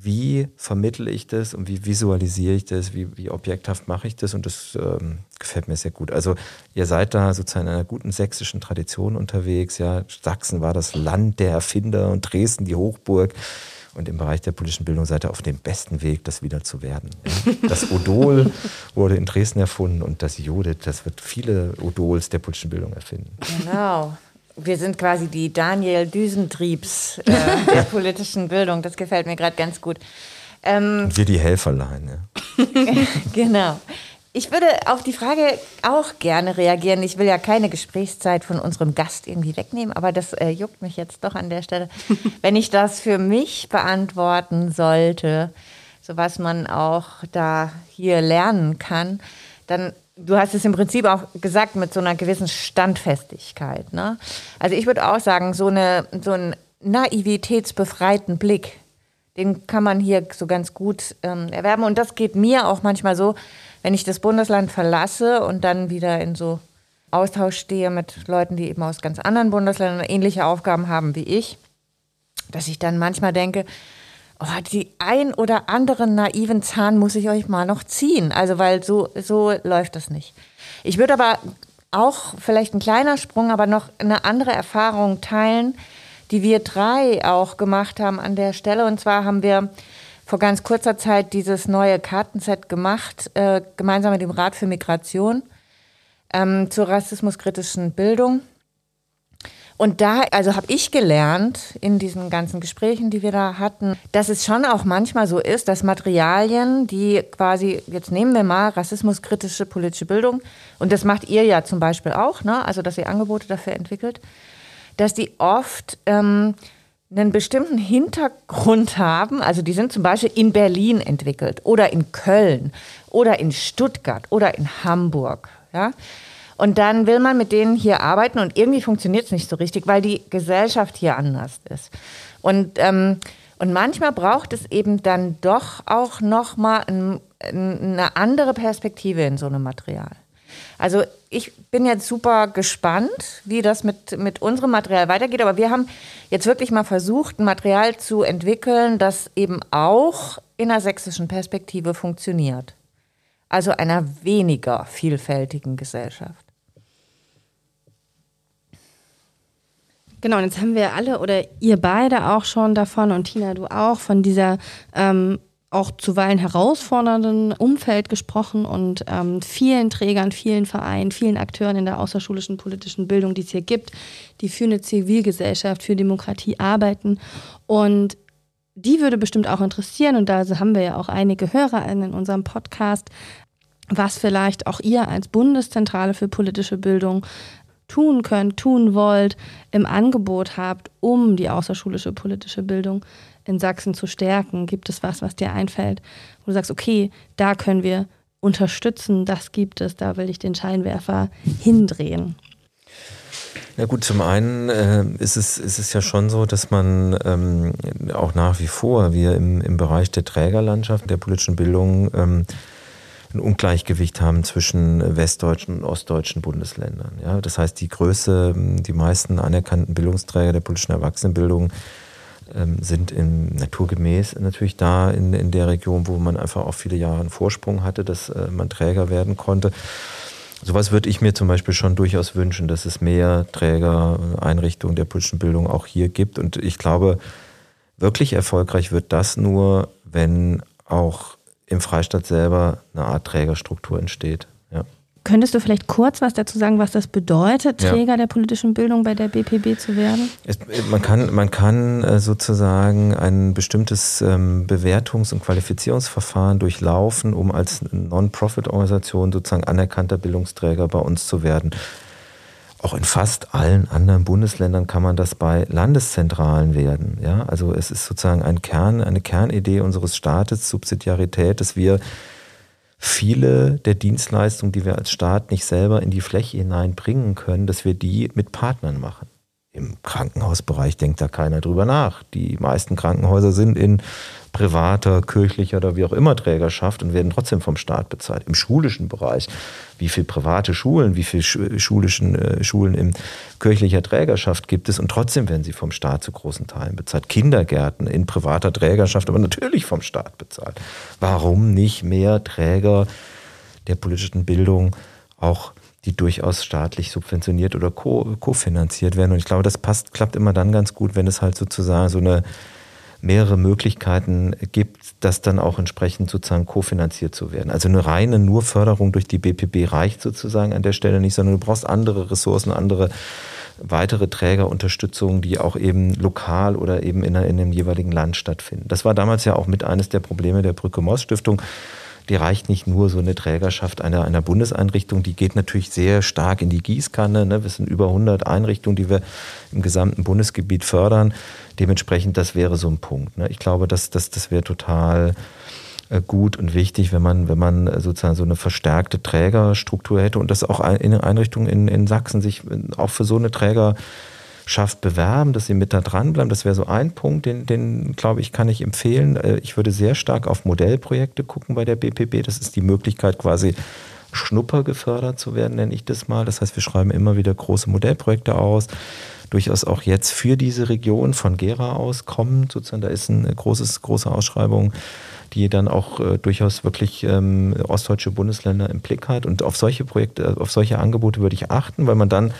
wie vermittle ich das und wie visualisiere ich das, wie, wie objekthaft mache ich das und das ähm, gefällt mir sehr gut. Also ihr seid da sozusagen in einer guten sächsischen Tradition unterwegs. Ja, Sachsen war das Land der Erfinder und Dresden die Hochburg. Und im Bereich der politischen Bildung seid ihr auf dem besten Weg, das wieder zu werden. Das Odol wurde in Dresden erfunden und das Judith, das wird viele Odols der politischen Bildung erfinden. Genau. Wir sind quasi die Daniel Düsentriebs äh, der politischen Bildung. Das gefällt mir gerade ganz gut. Ähm, und wir die Helferlein. Ja. genau. Ich würde auf die Frage auch gerne reagieren. Ich will ja keine Gesprächszeit von unserem Gast irgendwie wegnehmen, aber das äh, juckt mich jetzt doch an der Stelle. Wenn ich das für mich beantworten sollte, so was man auch da hier lernen kann, dann, du hast es im Prinzip auch gesagt, mit so einer gewissen Standfestigkeit. Ne? Also ich würde auch sagen, so, eine, so einen naivitätsbefreiten Blick, den kann man hier so ganz gut ähm, erwerben. Und das geht mir auch manchmal so, wenn ich das Bundesland verlasse und dann wieder in so Austausch stehe mit Leuten, die eben aus ganz anderen Bundesländern ähnliche Aufgaben haben wie ich, dass ich dann manchmal denke, oh, die ein oder anderen naiven Zahn muss ich euch mal noch ziehen. Also, weil so, so läuft das nicht. Ich würde aber auch vielleicht ein kleiner Sprung, aber noch eine andere Erfahrung teilen, die wir drei auch gemacht haben an der Stelle. Und zwar haben wir vor ganz kurzer Zeit dieses neue Kartenset gemacht, äh, gemeinsam mit dem Rat für Migration ähm, zur rassismuskritischen Bildung. Und da, also habe ich gelernt in diesen ganzen Gesprächen, die wir da hatten, dass es schon auch manchmal so ist, dass Materialien, die quasi, jetzt nehmen wir mal rassismuskritische politische Bildung, und das macht ihr ja zum Beispiel auch, ne? also dass ihr Angebote dafür entwickelt, dass die oft ähm, einen bestimmten Hintergrund haben. Also die sind zum Beispiel in Berlin entwickelt oder in Köln oder in Stuttgart oder in Hamburg. Ja? Und dann will man mit denen hier arbeiten und irgendwie funktioniert es nicht so richtig, weil die Gesellschaft hier anders ist. Und, ähm, und manchmal braucht es eben dann doch auch nochmal ein, eine andere Perspektive in so einem Material. Also ich bin jetzt super gespannt, wie das mit, mit unserem Material weitergeht. Aber wir haben jetzt wirklich mal versucht, ein Material zu entwickeln, das eben auch in einer sächsischen Perspektive funktioniert. Also einer weniger vielfältigen Gesellschaft. Genau, und jetzt haben wir alle oder ihr beide auch schon davon und Tina, du auch, von dieser ähm, auch zuweilen herausfordernden Umfeld gesprochen und ähm, vielen Trägern, vielen Vereinen, vielen Akteuren in der außerschulischen politischen Bildung, die es hier gibt, die für eine Zivilgesellschaft, für Demokratie arbeiten. Und die würde bestimmt auch interessieren, und da haben wir ja auch einige Hörer in unserem Podcast, was vielleicht auch ihr als Bundeszentrale für politische Bildung tun könnt, tun wollt, im Angebot habt, um die außerschulische politische Bildung in Sachsen zu stärken? Gibt es was, was dir einfällt, wo du sagst, okay, da können wir unterstützen, das gibt es, da will ich den Scheinwerfer hindrehen? Ja gut, zum einen äh, ist, es, ist es ja schon so, dass man ähm, auch nach wie vor, wir im, im Bereich der Trägerlandschaft, der politischen Bildung, ähm, ein Ungleichgewicht haben zwischen westdeutschen und ostdeutschen Bundesländern. Ja? Das heißt, die Größe, die meisten anerkannten Bildungsträger der politischen Erwachsenenbildung ähm, sind in, naturgemäß natürlich da in, in der Region, wo man einfach auch viele Jahre einen Vorsprung hatte, dass äh, man Träger werden konnte. Sowas würde ich mir zum Beispiel schon durchaus wünschen, dass es mehr Trägereinrichtungen der politischen Bildung auch hier gibt. Und ich glaube, wirklich erfolgreich wird das nur, wenn auch im Freistaat selber eine Art Trägerstruktur entsteht. Könntest du vielleicht kurz was dazu sagen, was das bedeutet, Träger ja. der politischen Bildung bei der BPB zu werden? Es, man kann, man kann äh, sozusagen ein bestimmtes ähm, Bewertungs- und Qualifizierungsverfahren durchlaufen, um als Non-Profit-Organisation sozusagen anerkannter Bildungsträger bei uns zu werden. Auch in fast allen anderen Bundesländern kann man das bei Landeszentralen werden. Ja? Also es ist sozusagen ein Kern, eine Kernidee unseres Staates, Subsidiarität, dass wir viele der Dienstleistungen, die wir als Staat nicht selber in die Fläche hineinbringen können, dass wir die mit Partnern machen. Im Krankenhausbereich denkt da keiner drüber nach. Die meisten Krankenhäuser sind in privater, kirchlicher oder wie auch immer Trägerschaft und werden trotzdem vom Staat bezahlt. Im schulischen Bereich, wie viele private Schulen, wie viele schulischen äh, Schulen in kirchlicher Trägerschaft gibt es und trotzdem werden sie vom Staat zu großen Teilen bezahlt. Kindergärten in privater Trägerschaft, aber natürlich vom Staat bezahlt. Warum nicht mehr Träger der politischen Bildung auch die durchaus staatlich subventioniert oder kofinanziert werden. Und ich glaube, das passt, klappt immer dann ganz gut, wenn es halt sozusagen so eine mehrere Möglichkeiten gibt, das dann auch entsprechend sozusagen kofinanziert zu werden. Also eine reine nur Förderung durch die BPB reicht sozusagen an der Stelle nicht, sondern du brauchst andere Ressourcen, andere weitere Trägerunterstützung, die auch eben lokal oder eben in, in dem jeweiligen Land stattfinden. Das war damals ja auch mit eines der Probleme der Brücke Moss Stiftung, die reicht nicht nur so eine Trägerschaft einer, einer Bundeseinrichtung, die geht natürlich sehr stark in die Gießkanne. Ne? Wir sind über 100 Einrichtungen, die wir im gesamten Bundesgebiet fördern. Dementsprechend, das wäre so ein Punkt. Ne? Ich glaube, das, das, das wäre total äh, gut und wichtig, wenn man, wenn man sozusagen so eine verstärkte Trägerstruktur hätte und das auch in Einrichtungen in, in Sachsen sich auch für so eine Träger schafft, bewerben, dass sie mit da dranbleiben. Das wäre so ein Punkt, den, den glaube ich, kann ich empfehlen. Äh, ich würde sehr stark auf Modellprojekte gucken bei der BPB. Das ist die Möglichkeit, quasi Schnupper gefördert zu werden, nenne ich das mal. Das heißt, wir schreiben immer wieder große Modellprojekte aus. Durchaus auch jetzt für diese Region von Gera aus kommen. Sozusagen, da ist eine großes, große Ausschreibung, die dann auch äh, durchaus wirklich ähm, ostdeutsche Bundesländer im Blick hat. Und auf solche Projekte, auf solche Angebote würde ich achten, weil man dann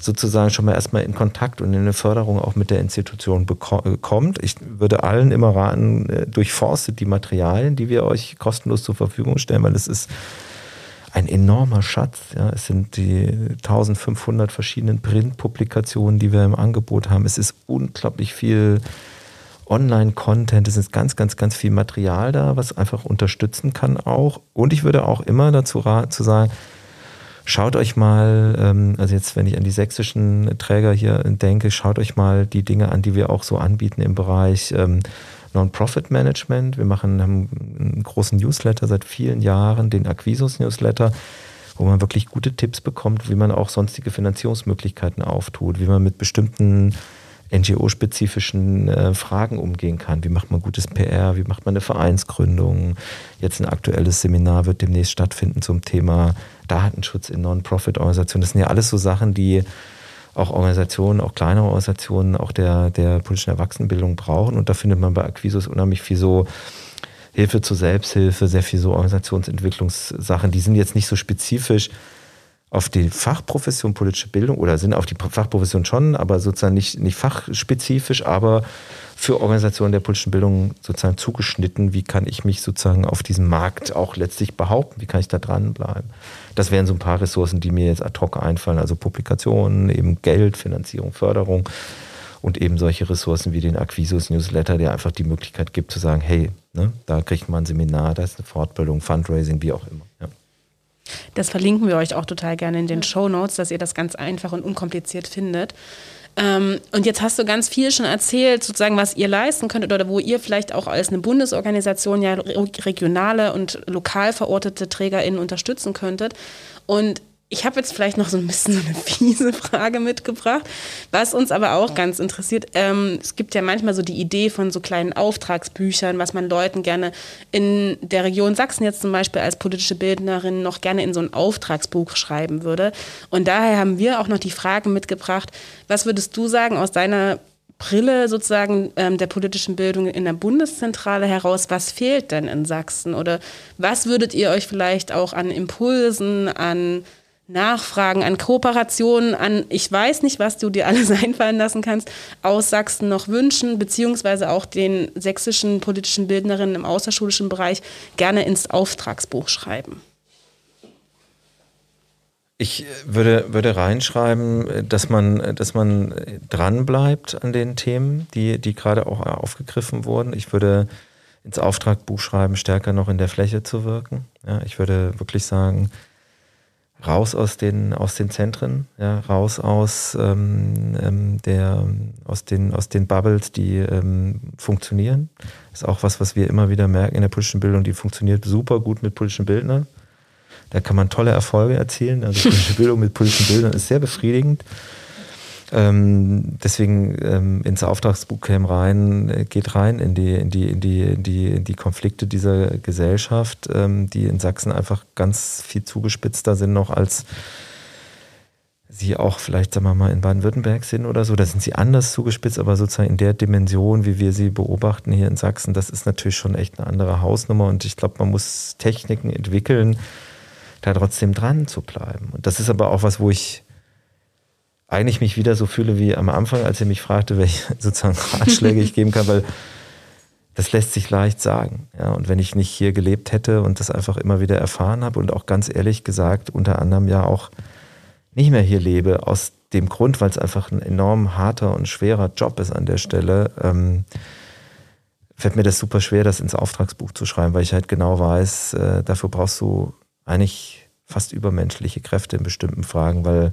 sozusagen schon mal erstmal in Kontakt und in eine Förderung auch mit der Institution. Äh, ich würde allen immer raten, äh, durchforstet die Materialien, die wir euch kostenlos zur Verfügung stellen, weil es ist ein enormer Schatz. Ja. Es sind die 1500 verschiedenen Printpublikationen, die wir im Angebot haben. Es ist unglaublich viel Online-Content. Es ist ganz, ganz, ganz viel Material da, was einfach unterstützen kann auch. Und ich würde auch immer dazu raten, zu sagen, Schaut euch mal, ähm, also jetzt, wenn ich an die sächsischen Träger hier denke, schaut euch mal die Dinge an, die wir auch so anbieten im Bereich ähm, Non-Profit-Management. Wir machen, haben einen großen Newsletter seit vielen Jahren, den Acquisus-Newsletter, wo man wirklich gute Tipps bekommt, wie man auch sonstige Finanzierungsmöglichkeiten auftut, wie man mit bestimmten NGO-spezifischen äh, Fragen umgehen kann. Wie macht man gutes PR? Wie macht man eine Vereinsgründung? Jetzt ein aktuelles Seminar wird demnächst stattfinden zum Thema Datenschutz in Non-Profit-Organisationen. Das sind ja alles so Sachen, die auch Organisationen, auch kleinere Organisationen, auch der, der politischen Erwachsenenbildung brauchen. Und da findet man bei Acquisus unheimlich viel so Hilfe zur Selbsthilfe, sehr viel so Organisationsentwicklungssachen. Die sind jetzt nicht so spezifisch auf die Fachprofession politische Bildung oder sind auf die Fachprofession schon, aber sozusagen nicht, nicht fachspezifisch, aber für Organisationen der politischen Bildung sozusagen zugeschnitten. Wie kann ich mich sozusagen auf diesem Markt auch letztlich behaupten? Wie kann ich da dranbleiben? Das wären so ein paar Ressourcen, die mir jetzt ad hoc einfallen. Also Publikationen, eben Geld, Finanzierung, Förderung und eben solche Ressourcen wie den Acquisus Newsletter, der einfach die Möglichkeit gibt zu sagen, hey, ne, da kriegt man ein Seminar, da ist eine Fortbildung, Fundraising, wie auch immer. Ja. Das verlinken wir euch auch total gerne in den Show Notes, dass ihr das ganz einfach und unkompliziert findet. Ähm, und jetzt hast du ganz viel schon erzählt, sozusagen, was ihr leisten könntet oder wo ihr vielleicht auch als eine Bundesorganisation ja regionale und lokal verortete TrägerInnen unterstützen könntet. Und ich habe jetzt vielleicht noch so ein bisschen so eine fiese Frage mitgebracht, was uns aber auch ganz interessiert. Ähm, es gibt ja manchmal so die Idee von so kleinen Auftragsbüchern, was man Leuten gerne in der Region Sachsen jetzt zum Beispiel als politische Bildnerin noch gerne in so ein Auftragsbuch schreiben würde. Und daher haben wir auch noch die Frage mitgebracht, was würdest du sagen aus deiner Brille sozusagen ähm, der politischen Bildung in der Bundeszentrale heraus, was fehlt denn in Sachsen? Oder was würdet ihr euch vielleicht auch an Impulsen, an Nachfragen, an Kooperationen, an ich weiß nicht, was du dir alles einfallen lassen kannst, aus Sachsen noch wünschen, beziehungsweise auch den sächsischen politischen Bildnerinnen im außerschulischen Bereich gerne ins Auftragsbuch schreiben? Ich würde, würde reinschreiben, dass man, dass man dranbleibt an den Themen, die, die gerade auch aufgegriffen wurden. Ich würde ins Auftragbuch schreiben, stärker noch in der Fläche zu wirken. Ja, ich würde wirklich sagen, raus aus den, aus den Zentren, ja, raus aus, ähm, ähm, der, aus, den, aus den Bubbles, die ähm, funktionieren. Das ist auch was, was wir immer wieder merken in der politischen Bildung, die funktioniert super gut mit politischen Bildnern. Da kann man tolle Erfolge erzielen. Also politische Bildung mit politischen Bildern ist sehr befriedigend. Ähm, deswegen ähm, ins Auftragsbuch käme rein, äh, geht rein in die, in die, in die, in die, in die Konflikte dieser Gesellschaft, ähm, die in Sachsen einfach ganz viel zugespitzter sind noch als sie auch vielleicht, sagen wir mal, in Baden-Württemberg sind oder so. Da sind sie anders zugespitzt, aber sozusagen in der Dimension, wie wir sie beobachten hier in Sachsen, das ist natürlich schon echt eine andere Hausnummer und ich glaube, man muss Techniken entwickeln, da trotzdem dran zu bleiben. Und das ist aber auch was, wo ich eigentlich mich wieder so fühle wie am Anfang, als er mich fragte, welche sozusagen Ratschläge ich geben kann, weil das lässt sich leicht sagen. Ja, und wenn ich nicht hier gelebt hätte und das einfach immer wieder erfahren habe und auch ganz ehrlich gesagt, unter anderem ja auch nicht mehr hier lebe, aus dem Grund, weil es einfach ein enorm harter und schwerer Job ist an der Stelle, ähm, fällt mir das super schwer, das ins Auftragsbuch zu schreiben, weil ich halt genau weiß, äh, dafür brauchst du eigentlich fast übermenschliche Kräfte in bestimmten Fragen, weil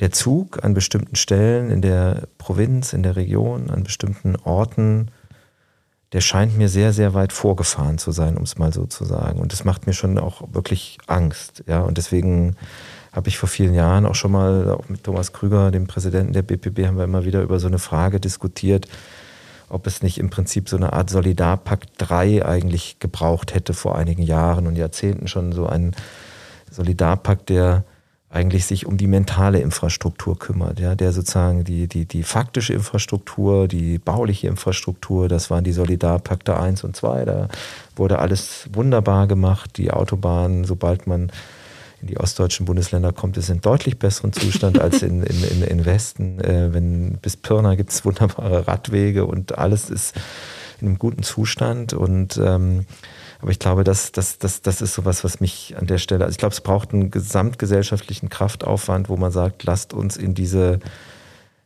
der Zug an bestimmten Stellen in der Provinz, in der Region, an bestimmten Orten, der scheint mir sehr, sehr weit vorgefahren zu sein, um es mal so zu sagen. Und das macht mir schon auch wirklich Angst. Ja, und deswegen habe ich vor vielen Jahren auch schon mal auch mit Thomas Krüger, dem Präsidenten der BPB, haben wir immer wieder über so eine Frage diskutiert, ob es nicht im Prinzip so eine Art Solidarpakt 3 eigentlich gebraucht hätte vor einigen Jahren und Jahrzehnten schon so ein Solidarpakt, der eigentlich sich um die mentale Infrastruktur kümmert, ja, der sozusagen die, die, die faktische Infrastruktur, die bauliche Infrastruktur, das waren die Solidarpakte 1 und 2, da wurde alles wunderbar gemacht, die Autobahnen, sobald man in die ostdeutschen Bundesländer kommt, ist in deutlich besseren Zustand als in, in, in, in Westen. Äh, wenn bis Pirna gibt es wunderbare Radwege und alles ist in einem guten Zustand und ähm, aber ich glaube, das, das, das, das ist sowas, was mich an der Stelle, also ich glaube, es braucht einen gesamtgesellschaftlichen Kraftaufwand, wo man sagt, lasst uns in diese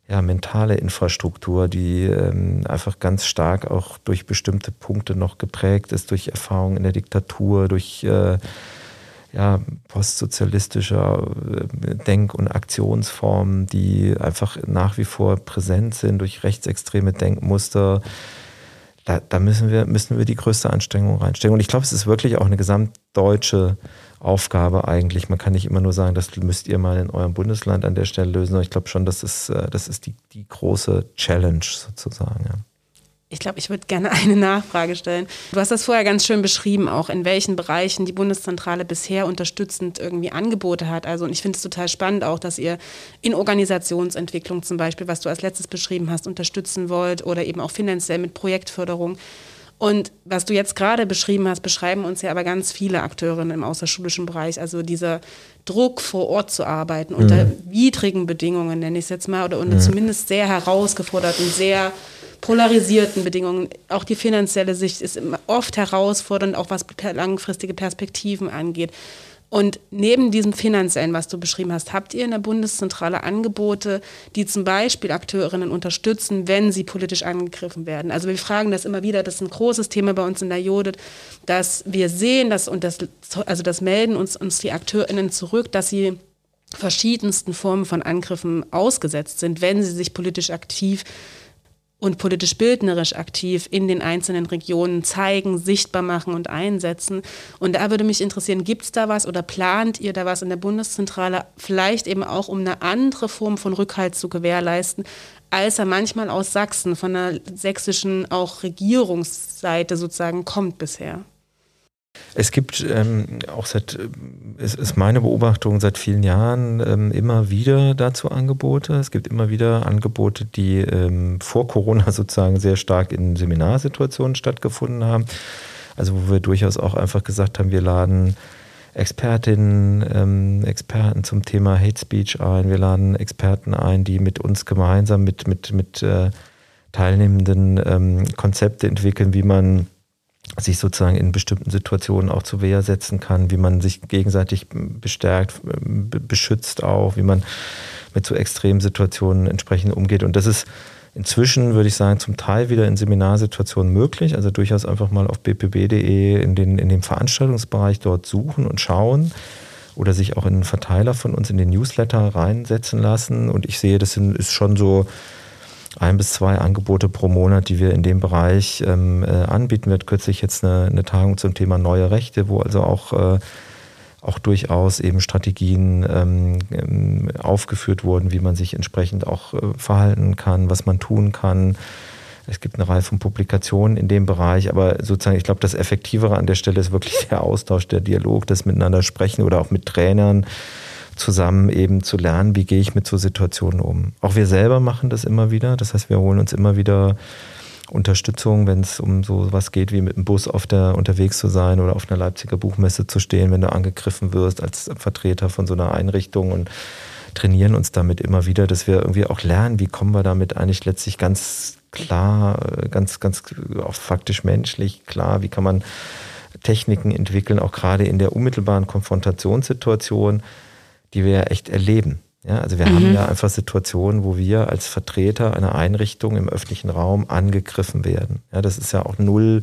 ja, mentale Infrastruktur, die ähm, einfach ganz stark auch durch bestimmte Punkte noch geprägt ist, durch Erfahrungen in der Diktatur, durch äh, ja, postsozialistischer äh, Denk- und Aktionsformen, die einfach nach wie vor präsent sind, durch rechtsextreme Denkmuster, da, da, müssen, wir, müssen wir die größte Anstrengung reinstecken. Und ich glaube, es ist wirklich auch eine gesamtdeutsche Aufgabe eigentlich. Man kann nicht immer nur sagen, das müsst ihr mal in eurem Bundesland an der Stelle lösen. Aber ich glaube schon, das ist, äh, das ist die, die große Challenge sozusagen. Ja. Ich glaube, ich würde gerne eine Nachfrage stellen. Du hast das vorher ganz schön beschrieben, auch in welchen Bereichen die Bundeszentrale bisher unterstützend irgendwie Angebote hat. Also, und ich finde es total spannend auch, dass ihr in Organisationsentwicklung zum Beispiel, was du als letztes beschrieben hast, unterstützen wollt oder eben auch finanziell mit Projektförderung. Und was du jetzt gerade beschrieben hast, beschreiben uns ja aber ganz viele Akteurinnen im außerschulischen Bereich. Also dieser Druck, vor Ort zu arbeiten, mhm. unter widrigen Bedingungen, nenne ich es jetzt mal, oder unter mhm. zumindest sehr herausgeforderten, sehr polarisierten Bedingungen. Auch die finanzielle Sicht ist oft herausfordernd, auch was langfristige Perspektiven angeht. Und neben diesem finanziellen, was du beschrieben hast, habt ihr in der Bundeszentrale Angebote, die zum Beispiel Akteurinnen unterstützen, wenn sie politisch angegriffen werden? Also wir fragen das immer wieder, das ist ein großes Thema bei uns in der Judith, dass wir sehen, dass, und das, also das melden uns, uns die Akteurinnen zurück, dass sie verschiedensten Formen von Angriffen ausgesetzt sind, wenn sie sich politisch aktiv und politisch bildnerisch aktiv in den einzelnen Regionen zeigen, sichtbar machen und einsetzen. Und da würde mich interessieren, gibt es da was oder plant ihr da was in der Bundeszentrale, vielleicht eben auch um eine andere Form von Rückhalt zu gewährleisten, als er manchmal aus Sachsen, von der sächsischen auch Regierungsseite sozusagen kommt bisher? Es gibt ähm, auch seit, äh, es ist meine Beobachtung seit vielen Jahren ähm, immer wieder dazu Angebote. Es gibt immer wieder Angebote, die ähm, vor Corona sozusagen sehr stark in Seminarsituationen stattgefunden haben. Also wo wir durchaus auch einfach gesagt haben, wir laden Expertinnen, ähm, Experten zum Thema Hate Speech ein. Wir laden Experten ein, die mit uns gemeinsam mit, mit, mit äh, Teilnehmenden ähm, Konzepte entwickeln, wie man sich sozusagen in bestimmten Situationen auch zur Wehr setzen kann, wie man sich gegenseitig bestärkt, beschützt auch, wie man mit so extremen Situationen entsprechend umgeht. Und das ist inzwischen, würde ich sagen, zum Teil wieder in Seminarsituationen möglich. Also durchaus einfach mal auf bpb.de in, den, in dem Veranstaltungsbereich dort suchen und schauen oder sich auch in einen Verteiler von uns in den Newsletter reinsetzen lassen. Und ich sehe, das ist schon so ein bis zwei Angebote pro Monat, die wir in dem Bereich ähm, äh, anbieten. Wir hatten kürzlich jetzt eine, eine, Tagung zum Thema neue Rechte, wo also auch äh, auch durchaus eben Strategien ähm, ähm, aufgeführt wurden, wie man sich entsprechend auch äh, verhalten kann, was man tun kann. Es gibt eine Reihe von Publikationen in dem Bereich, aber sozusagen, ich glaube, das Effektivere an der Stelle ist wirklich der Austausch, der Dialog, das Miteinander sprechen oder auch mit Trainern zusammen eben zu lernen, wie gehe ich mit so Situationen um. Auch wir selber machen das immer wieder. Das heißt, wir holen uns immer wieder Unterstützung, wenn es um so was geht, wie mit dem Bus auf der unterwegs zu sein oder auf einer Leipziger Buchmesse zu stehen, wenn du angegriffen wirst als Vertreter von so einer Einrichtung und trainieren uns damit immer wieder, dass wir irgendwie auch lernen, wie kommen wir damit eigentlich letztlich ganz klar, ganz, ganz auch faktisch menschlich klar, wie kann man Techniken entwickeln, auch gerade in der unmittelbaren Konfrontationssituation, die wir ja echt erleben. Ja, also wir mhm. haben ja einfach Situationen, wo wir als Vertreter einer Einrichtung im öffentlichen Raum angegriffen werden. Ja, das ist ja auch null,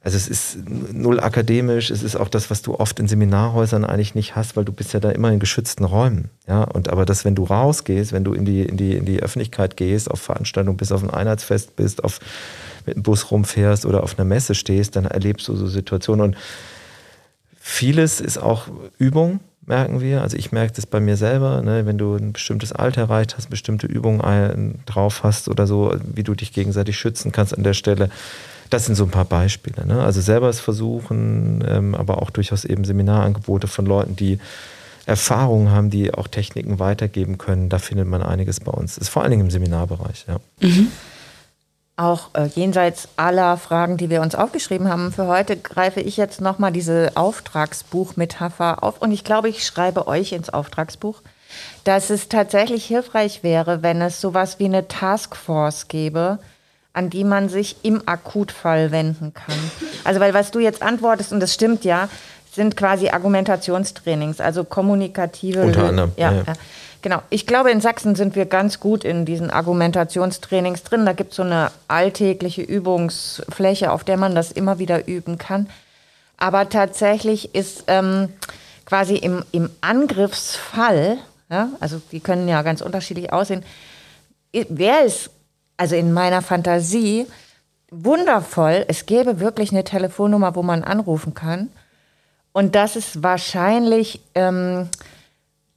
also es ist null akademisch, es ist auch das, was du oft in Seminarhäusern eigentlich nicht hast, weil du bist ja da immer in geschützten Räumen. Ja, und aber das, wenn du rausgehst, wenn du in die, in die, in die Öffentlichkeit gehst, auf Veranstaltungen bist, auf ein Einheitsfest bist, auf, mit dem Bus rumfährst oder auf einer Messe stehst, dann erlebst du so Situationen und vieles ist auch Übung merken wir. Also ich merke das bei mir selber, ne, wenn du ein bestimmtes Alter erreicht hast, bestimmte Übungen drauf hast oder so, wie du dich gegenseitig schützen kannst an der Stelle. Das sind so ein paar Beispiele. Ne? Also selber es versuchen, ähm, aber auch durchaus eben Seminarangebote von Leuten, die Erfahrungen haben, die auch Techniken weitergeben können. Da findet man einiges bei uns. Ist vor allen Dingen im Seminarbereich. Ja. Mhm. Auch äh, jenseits aller Fragen, die wir uns aufgeschrieben haben für heute, greife ich jetzt nochmal diese Auftragsbuch-Metapher auf. Und ich glaube, ich schreibe euch ins Auftragsbuch, dass es tatsächlich hilfreich wäre, wenn es sowas wie eine Taskforce gäbe, an die man sich im Akutfall wenden kann. Also, weil was du jetzt antwortest, und das stimmt ja, sind quasi Argumentationstrainings, also kommunikative. Unter anderem. ja. ja. ja Genau. Ich glaube, in Sachsen sind wir ganz gut in diesen Argumentationstrainings drin. Da gibt es so eine alltägliche Übungsfläche, auf der man das immer wieder üben kann. Aber tatsächlich ist ähm, quasi im, im Angriffsfall, ja, also die können ja ganz unterschiedlich aussehen, wäre es, also in meiner Fantasie, wundervoll, es gäbe wirklich eine Telefonnummer, wo man anrufen kann. Und das ist wahrscheinlich, ähm,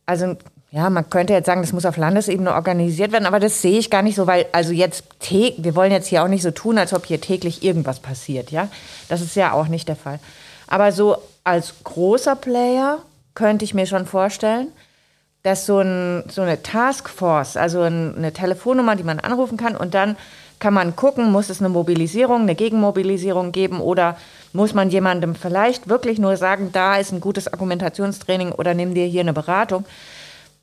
also ja, man könnte jetzt sagen, das muss auf Landesebene organisiert werden, aber das sehe ich gar nicht so, weil also jetzt wir wollen jetzt hier auch nicht so tun, als ob hier täglich irgendwas passiert, ja? Das ist ja auch nicht der Fall. Aber so als großer Player könnte ich mir schon vorstellen, dass so, ein, so eine Taskforce, also eine Telefonnummer, die man anrufen kann und dann kann man gucken, muss es eine Mobilisierung, eine Gegenmobilisierung geben oder muss man jemandem vielleicht wirklich nur sagen, da ist ein gutes Argumentationstraining oder nimm dir hier eine Beratung.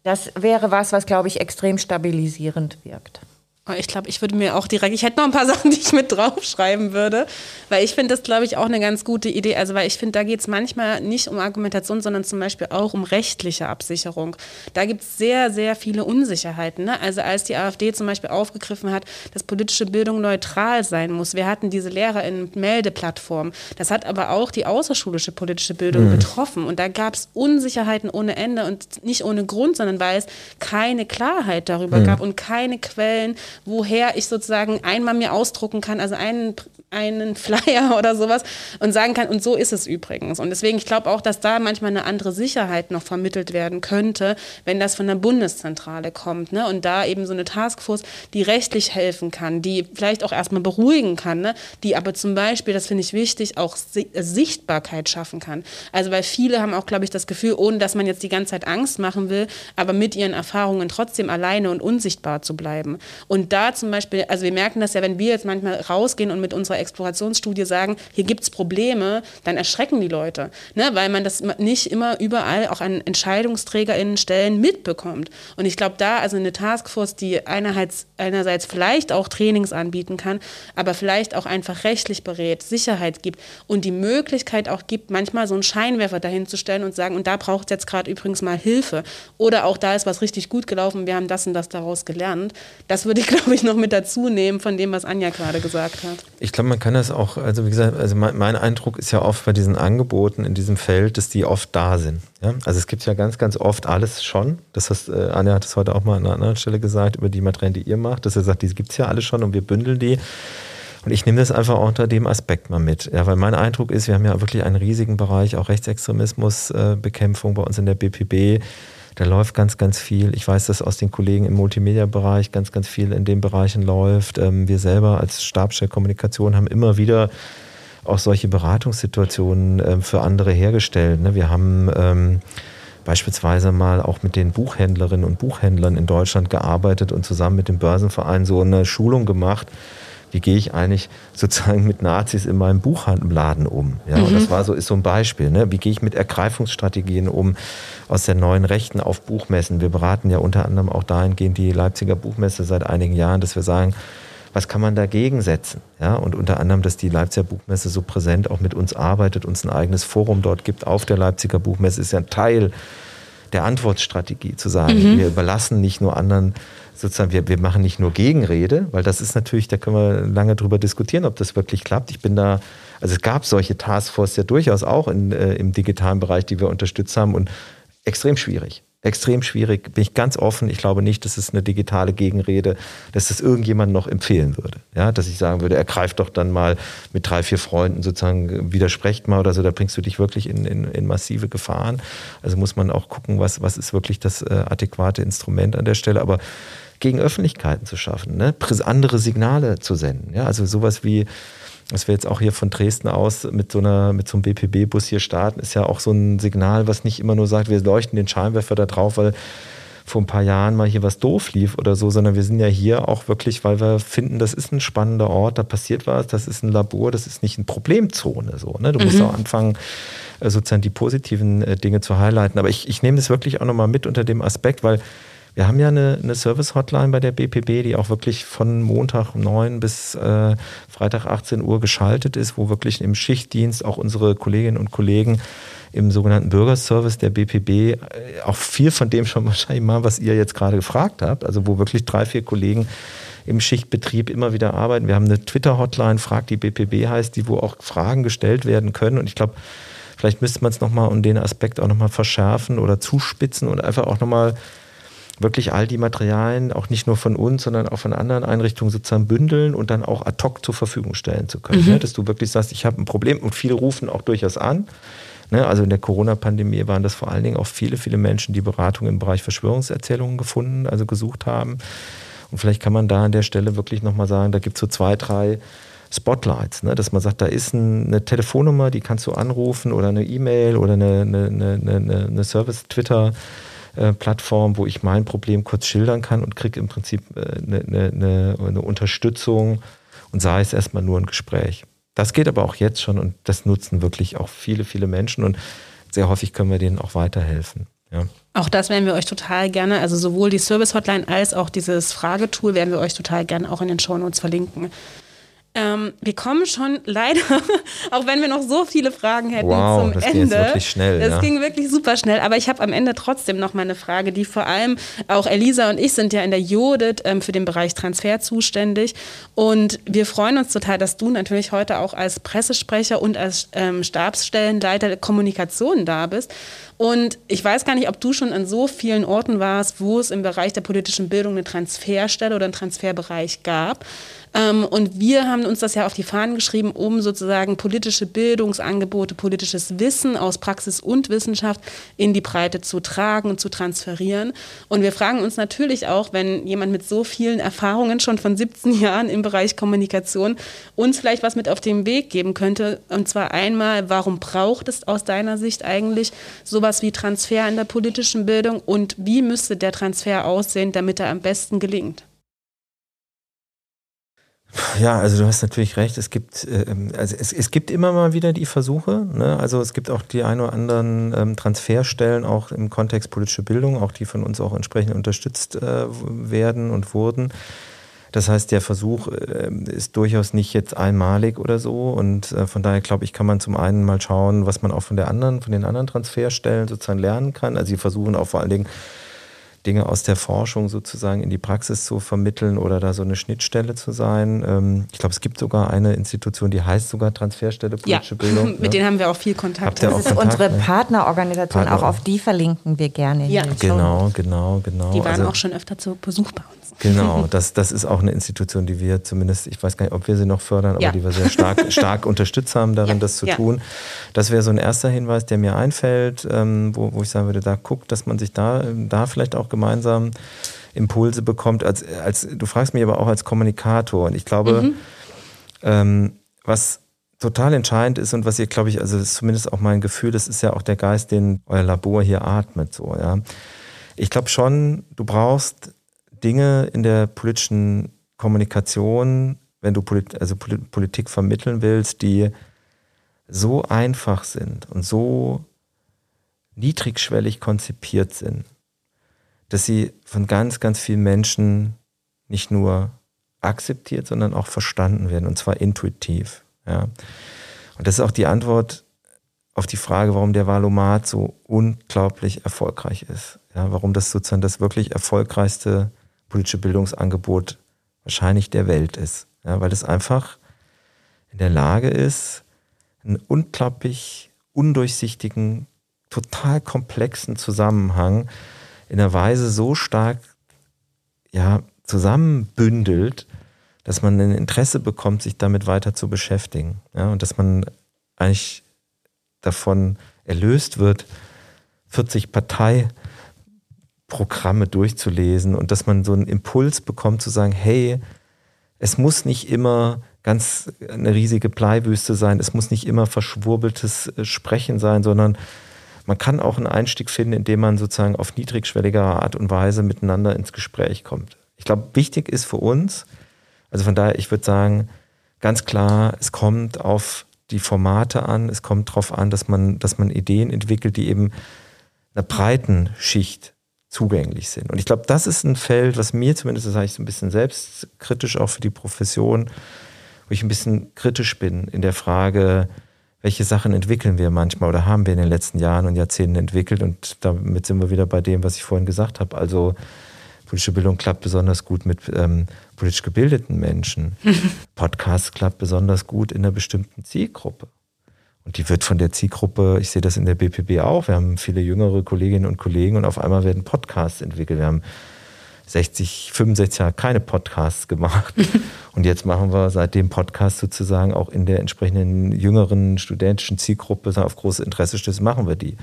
Das wäre was, was, glaube ich, extrem stabilisierend wirkt. Oh, ich glaube, ich würde mir auch direkt, ich hätte noch ein paar Sachen, die ich mit draufschreiben würde, weil ich finde das, glaube ich, auch eine ganz gute Idee. Also, weil ich finde, da geht es manchmal nicht um Argumentation, sondern zum Beispiel auch um rechtliche Absicherung. Da gibt es sehr, sehr viele Unsicherheiten. Ne? Also, als die AfD zum Beispiel aufgegriffen hat, dass politische Bildung neutral sein muss. Wir hatten diese Lehrer in Meldeplattform. Das hat aber auch die außerschulische politische Bildung mhm. betroffen. Und da gab es Unsicherheiten ohne Ende und nicht ohne Grund, sondern weil es keine Klarheit darüber mhm. gab und keine Quellen, woher ich sozusagen einmal mir ausdrucken kann, also einen, einen Flyer oder sowas und sagen kann, und so ist es übrigens. Und deswegen, ich glaube auch, dass da manchmal eine andere Sicherheit noch vermittelt werden könnte, wenn das von der Bundeszentrale kommt. Ne? Und da eben so eine Taskforce, die rechtlich helfen kann, die vielleicht auch erstmal beruhigen kann, ne? die aber zum Beispiel, das finde ich wichtig, auch Sichtbarkeit schaffen kann. Also weil viele haben auch, glaube ich, das Gefühl, ohne dass man jetzt die ganze Zeit Angst machen will, aber mit ihren Erfahrungen trotzdem alleine und unsichtbar zu bleiben. Und da zum Beispiel, also wir merken das ja, wenn wir jetzt manchmal rausgehen und mit unserer Explorationsstudie sagen, hier gibt es Probleme, dann erschrecken die Leute, ne? weil man das nicht immer überall auch an EntscheidungsträgerInnen Stellen mitbekommt. Und ich glaube, da also eine Taskforce, die einerseits, einerseits vielleicht auch Trainings anbieten kann, aber vielleicht auch einfach rechtlich berät, Sicherheit gibt und die Möglichkeit auch gibt, manchmal so einen Scheinwerfer dahin zu stellen und sagen, und da braucht es jetzt gerade übrigens mal Hilfe. Oder auch da ist was richtig gut gelaufen, wir haben das und das daraus gelernt. Das würde ich, glaube ich, noch mit dazu nehmen von dem, was Anja gerade gesagt hat. Ich glaube, man kann das auch, also wie gesagt, also mein, mein, Eindruck ist ja oft bei diesen Angeboten in diesem Feld, dass die oft da sind. Ja? Also es gibt ja ganz, ganz oft alles schon. Das heißt, äh, Anja hat es heute auch mal an einer anderen Stelle gesagt, über die Materialien, die ihr macht, dass er sagt, die gibt es ja alle schon und wir bündeln die. Und ich nehme das einfach auch unter dem Aspekt mal mit. Ja, weil mein Eindruck ist, wir haben ja wirklich einen riesigen Bereich, auch Rechtsextremismusbekämpfung bei uns in der BPB. Da läuft ganz, ganz viel. Ich weiß, dass aus den Kollegen im Multimedia-Bereich ganz, ganz viel in den Bereichen läuft. Ähm, wir selber als Stabstelle Kommunikation haben immer wieder auch solche Beratungssituationen ähm, für andere hergestellt. Ne? Wir haben ähm, beispielsweise mal auch mit den Buchhändlerinnen und Buchhändlern in Deutschland gearbeitet und zusammen mit dem Börsenverein so eine Schulung gemacht. Wie gehe ich eigentlich sozusagen mit Nazis in meinem Buchhandladen um? Ja, mhm. und das war so, ist so ein Beispiel. Ne? Wie gehe ich mit Ergreifungsstrategien um aus der neuen Rechten auf Buchmessen? Wir beraten ja unter anderem auch dahingehend die Leipziger Buchmesse seit einigen Jahren, dass wir sagen, was kann man dagegen setzen? Ja, und unter anderem, dass die Leipziger Buchmesse so präsent auch mit uns arbeitet, uns ein eigenes Forum dort gibt auf der Leipziger Buchmesse, ist ja ein Teil der Antwortstrategie zu sagen, mhm. wir überlassen nicht nur anderen sozusagen, wir, wir machen nicht nur Gegenrede, weil das ist natürlich, da können wir lange drüber diskutieren, ob das wirklich klappt. Ich bin da, also es gab solche Taskforce ja durchaus auch in, äh, im digitalen Bereich, die wir unterstützt haben und extrem schwierig extrem schwierig, bin ich ganz offen. Ich glaube nicht, dass es eine digitale Gegenrede, dass das irgendjemand noch empfehlen würde. Ja, dass ich sagen würde, ergreift doch dann mal mit drei, vier Freunden sozusagen, widersprecht mal oder so, da bringst du dich wirklich in, in, in massive Gefahren. Also muss man auch gucken, was, was ist wirklich das äh, adäquate Instrument an der Stelle. Aber gegen Öffentlichkeiten zu schaffen, ne? andere Signale zu senden. Ja, also sowas wie dass wir jetzt auch hier von Dresden aus mit so einer, mit so einem BPB-Bus hier starten, ist ja auch so ein Signal, was nicht immer nur sagt, wir leuchten den Scheinwerfer da drauf, weil vor ein paar Jahren mal hier was doof lief oder so, sondern wir sind ja hier auch wirklich, weil wir finden, das ist ein spannender Ort, da passiert was, das ist ein Labor, das ist nicht eine Problemzone. So, ne? Du mhm. musst auch anfangen, äh, sozusagen die positiven äh, Dinge zu highlighten. Aber ich, ich nehme das wirklich auch nochmal mit unter dem Aspekt, weil wir haben ja eine, eine Service-Hotline bei der BPB, die auch wirklich von Montag um 9 bis äh, Freitag 18 Uhr geschaltet ist, wo wirklich im Schichtdienst auch unsere Kolleginnen und Kollegen im sogenannten Bürgerservice der BPB äh, auch viel von dem schon wahrscheinlich mal, was ihr jetzt gerade gefragt habt, also wo wirklich drei, vier Kollegen im Schichtbetrieb immer wieder arbeiten. Wir haben eine Twitter-Hotline, Frag die BPB heißt, die wo auch Fragen gestellt werden können und ich glaube, vielleicht müsste man es nochmal um den Aspekt auch nochmal verschärfen oder zuspitzen und einfach auch nochmal wirklich all die Materialien, auch nicht nur von uns, sondern auch von anderen Einrichtungen sozusagen bündeln und dann auch ad hoc zur Verfügung stellen zu können. Mhm. Ja, dass du wirklich sagst, ich habe ein Problem und viele rufen auch durchaus an. Ne, also in der Corona-Pandemie waren das vor allen Dingen auch viele, viele Menschen, die Beratung im Bereich Verschwörungserzählungen gefunden, also gesucht haben. Und vielleicht kann man da an der Stelle wirklich nochmal sagen, da gibt es so zwei, drei Spotlights, ne? dass man sagt, da ist ein, eine Telefonnummer, die kannst du anrufen oder eine E-Mail oder eine, eine, eine, eine Service-Twitter- äh, Plattform, wo ich mein Problem kurz schildern kann und kriege im Prinzip eine, äh, eine, eine Unterstützung und sei es erstmal nur ein Gespräch. Das geht aber auch jetzt schon und das nutzen wirklich auch viele, viele Menschen und sehr häufig können wir denen auch weiterhelfen. Ja. Auch das werden wir euch total gerne, also sowohl die Service Hotline als auch dieses Fragetool werden wir euch total gerne auch in den Shownotes verlinken. Ähm, wir kommen schon leider, auch wenn wir noch so viele Fragen hätten wow, zum das Ende. Ging jetzt wirklich schnell. Das ja. ging wirklich super schnell. Aber ich habe am Ende trotzdem noch mal eine Frage, die vor allem auch Elisa und ich sind ja in der Jodit ähm, für den Bereich Transfer zuständig. Und wir freuen uns total, dass du natürlich heute auch als Pressesprecher und als ähm, Stabsstellenleiter Kommunikation da bist. Und ich weiß gar nicht, ob du schon an so vielen Orten warst, wo es im Bereich der politischen Bildung eine Transferstelle oder einen Transferbereich gab. Ähm, und wir haben uns das ja auf die Fahnen geschrieben, um sozusagen politische Bildungsangebote, politisches Wissen aus Praxis und Wissenschaft in die Breite zu tragen und zu transferieren. Und wir fragen uns natürlich auch, wenn jemand mit so vielen Erfahrungen schon von 17 Jahren im Bereich Kommunikation uns vielleicht was mit auf den Weg geben könnte. Und zwar einmal, warum braucht es aus deiner Sicht eigentlich sowas wie Transfer in der politischen Bildung und wie müsste der Transfer aussehen, damit er am besten gelingt? Ja, also du hast natürlich recht. Es gibt, ähm, also es, es gibt immer mal wieder die Versuche. Ne? Also es gibt auch die ein oder anderen ähm, Transferstellen auch im Kontext politische Bildung, auch die von uns auch entsprechend unterstützt äh, werden und wurden. Das heißt, der Versuch äh, ist durchaus nicht jetzt einmalig oder so. Und äh, von daher glaube ich, kann man zum einen mal schauen, was man auch von der anderen, von den anderen Transferstellen sozusagen lernen kann. Also sie versuchen auch vor allen Dingen Dinge aus der Forschung sozusagen in die Praxis zu vermitteln oder da so eine Schnittstelle zu sein. Ähm, ich glaube, es gibt sogar eine Institution, die heißt sogar Transferstelle politische ja, Bildung. Mit ne? denen haben wir auch viel Kontakt. Das ist Kontakt, unsere ne? Partnerorganisation, Partner. auch auf die verlinken wir gerne. Ja, genau, genau, genau. Die waren also, auch schon öfter zu Besuch bei uns. Genau, das, das ist auch eine Institution, die wir zumindest, ich weiß gar nicht, ob wir sie noch fördern, aber Ja. die wir sehr stark, stark unterstützt haben, darin Ja, das zu ja. tun. Das wäre so ein erster Hinweis, der mir einfällt, ähm, wo, wo ich sagen würde, da guckt, dass man sich da, da vielleicht auch gemeinsam Impulse bekommt. Als, als, du fragst mich aber auch als Kommunikator und ich glaube, ähm, was total entscheidend ist und was ihr, glaube ich, also das ist zumindest auch mein Gefühl, das ist ja auch der Geist, den euer Labor hier atmet, so, ja. Ich glaube schon, du brauchst Dinge in der politischen Kommunikation, wenn du Polit also Poli- Politik vermitteln willst, die so einfach sind und so niedrigschwellig konzipiert sind, dass sie von ganz, ganz vielen Menschen nicht nur akzeptiert, sondern auch verstanden werden und zwar intuitiv. Ja. Und das ist auch die Antwort auf die Frage, warum der Valomat so unglaublich erfolgreich ist. Ja, warum das sozusagen das wirklich erfolgreichste politische Bildungsangebot wahrscheinlich der Welt ist. Ja, weil es einfach in der Lage ist, einen unglaublich undurchsichtigen, total komplexen Zusammenhang in einer Weise so stark ja, zusammenbündelt, dass man ein Interesse bekommt, sich damit weiter zu beschäftigen. Ja, und dass man eigentlich davon erlöst wird, 40 Parteiprogramme durchzulesen und dass man so einen Impuls bekommt zu sagen, hey, es muss nicht immer ganz eine riesige Bleiwüste sein, es muss nicht immer verschwurbeltes äh, Sprechen sein, sondern man kann auch einen Einstieg finden, indem man sozusagen auf niedrigschwelligere Art und Weise miteinander ins Gespräch kommt. Ich glaube, wichtig ist für uns, also von daher, ich würde sagen, ganz klar, es kommt auf die Formate an, es kommt darauf an, dass man, dass man Ideen entwickelt, die eben einer breiten Schicht zugänglich sind. Und ich glaube, das ist ein Feld, was mir zumindest, das sage ich so ein bisschen selbstkritisch auch für die Profession, wo ich ein bisschen kritisch bin in der Frage, welche Sachen entwickeln wir manchmal oder haben wir in den letzten Jahren und Jahrzehnten entwickelt. Und damit sind wir wieder bei dem, was ich vorhin gesagt habe. Also politische Bildung klappt besonders gut mit ähm, politisch gebildeten Menschen. Podcast klappt besonders gut in einer bestimmten Zielgruppe. Und die wird von der Zielgruppe, ich sehe das in der BPB auch, wir haben viele jüngere Kolleginnen und Kollegen und auf einmal werden Podcasts entwickelt. Wir haben 60, 65 Jahre keine Podcasts gemacht. Und jetzt machen wir seitdem Podcasts sozusagen auch in der entsprechenden jüngeren studentischen Zielgruppe auf großes Interesse stößt, machen wir die.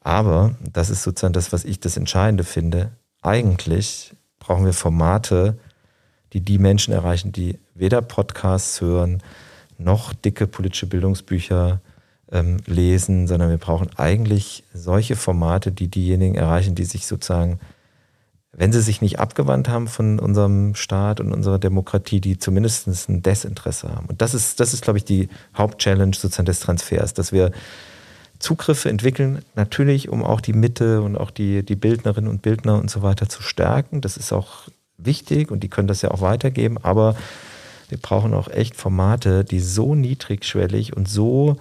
Aber das ist sozusagen das, was ich das Entscheidende finde. Eigentlich brauchen wir Formate, die die Menschen erreichen, die weder Podcasts hören, noch dicke politische Bildungsbücher ähm, lesen, sondern wir brauchen eigentlich solche Formate, die diejenigen erreichen, die sich sozusagen, wenn sie sich nicht abgewandt haben von unserem Staat und unserer Demokratie, die zumindest ein Desinteresse haben. Und das ist, das ist, glaube ich, die Hauptchallenge sozusagen des Transfers, dass wir Zugriffe entwickeln, natürlich, um auch die Mitte und auch die, die Bildnerinnen und Bildner und so weiter zu stärken. Das ist auch wichtig und die können das ja auch weitergeben, aber wir brauchen auch echt Formate, die so niedrigschwellig und so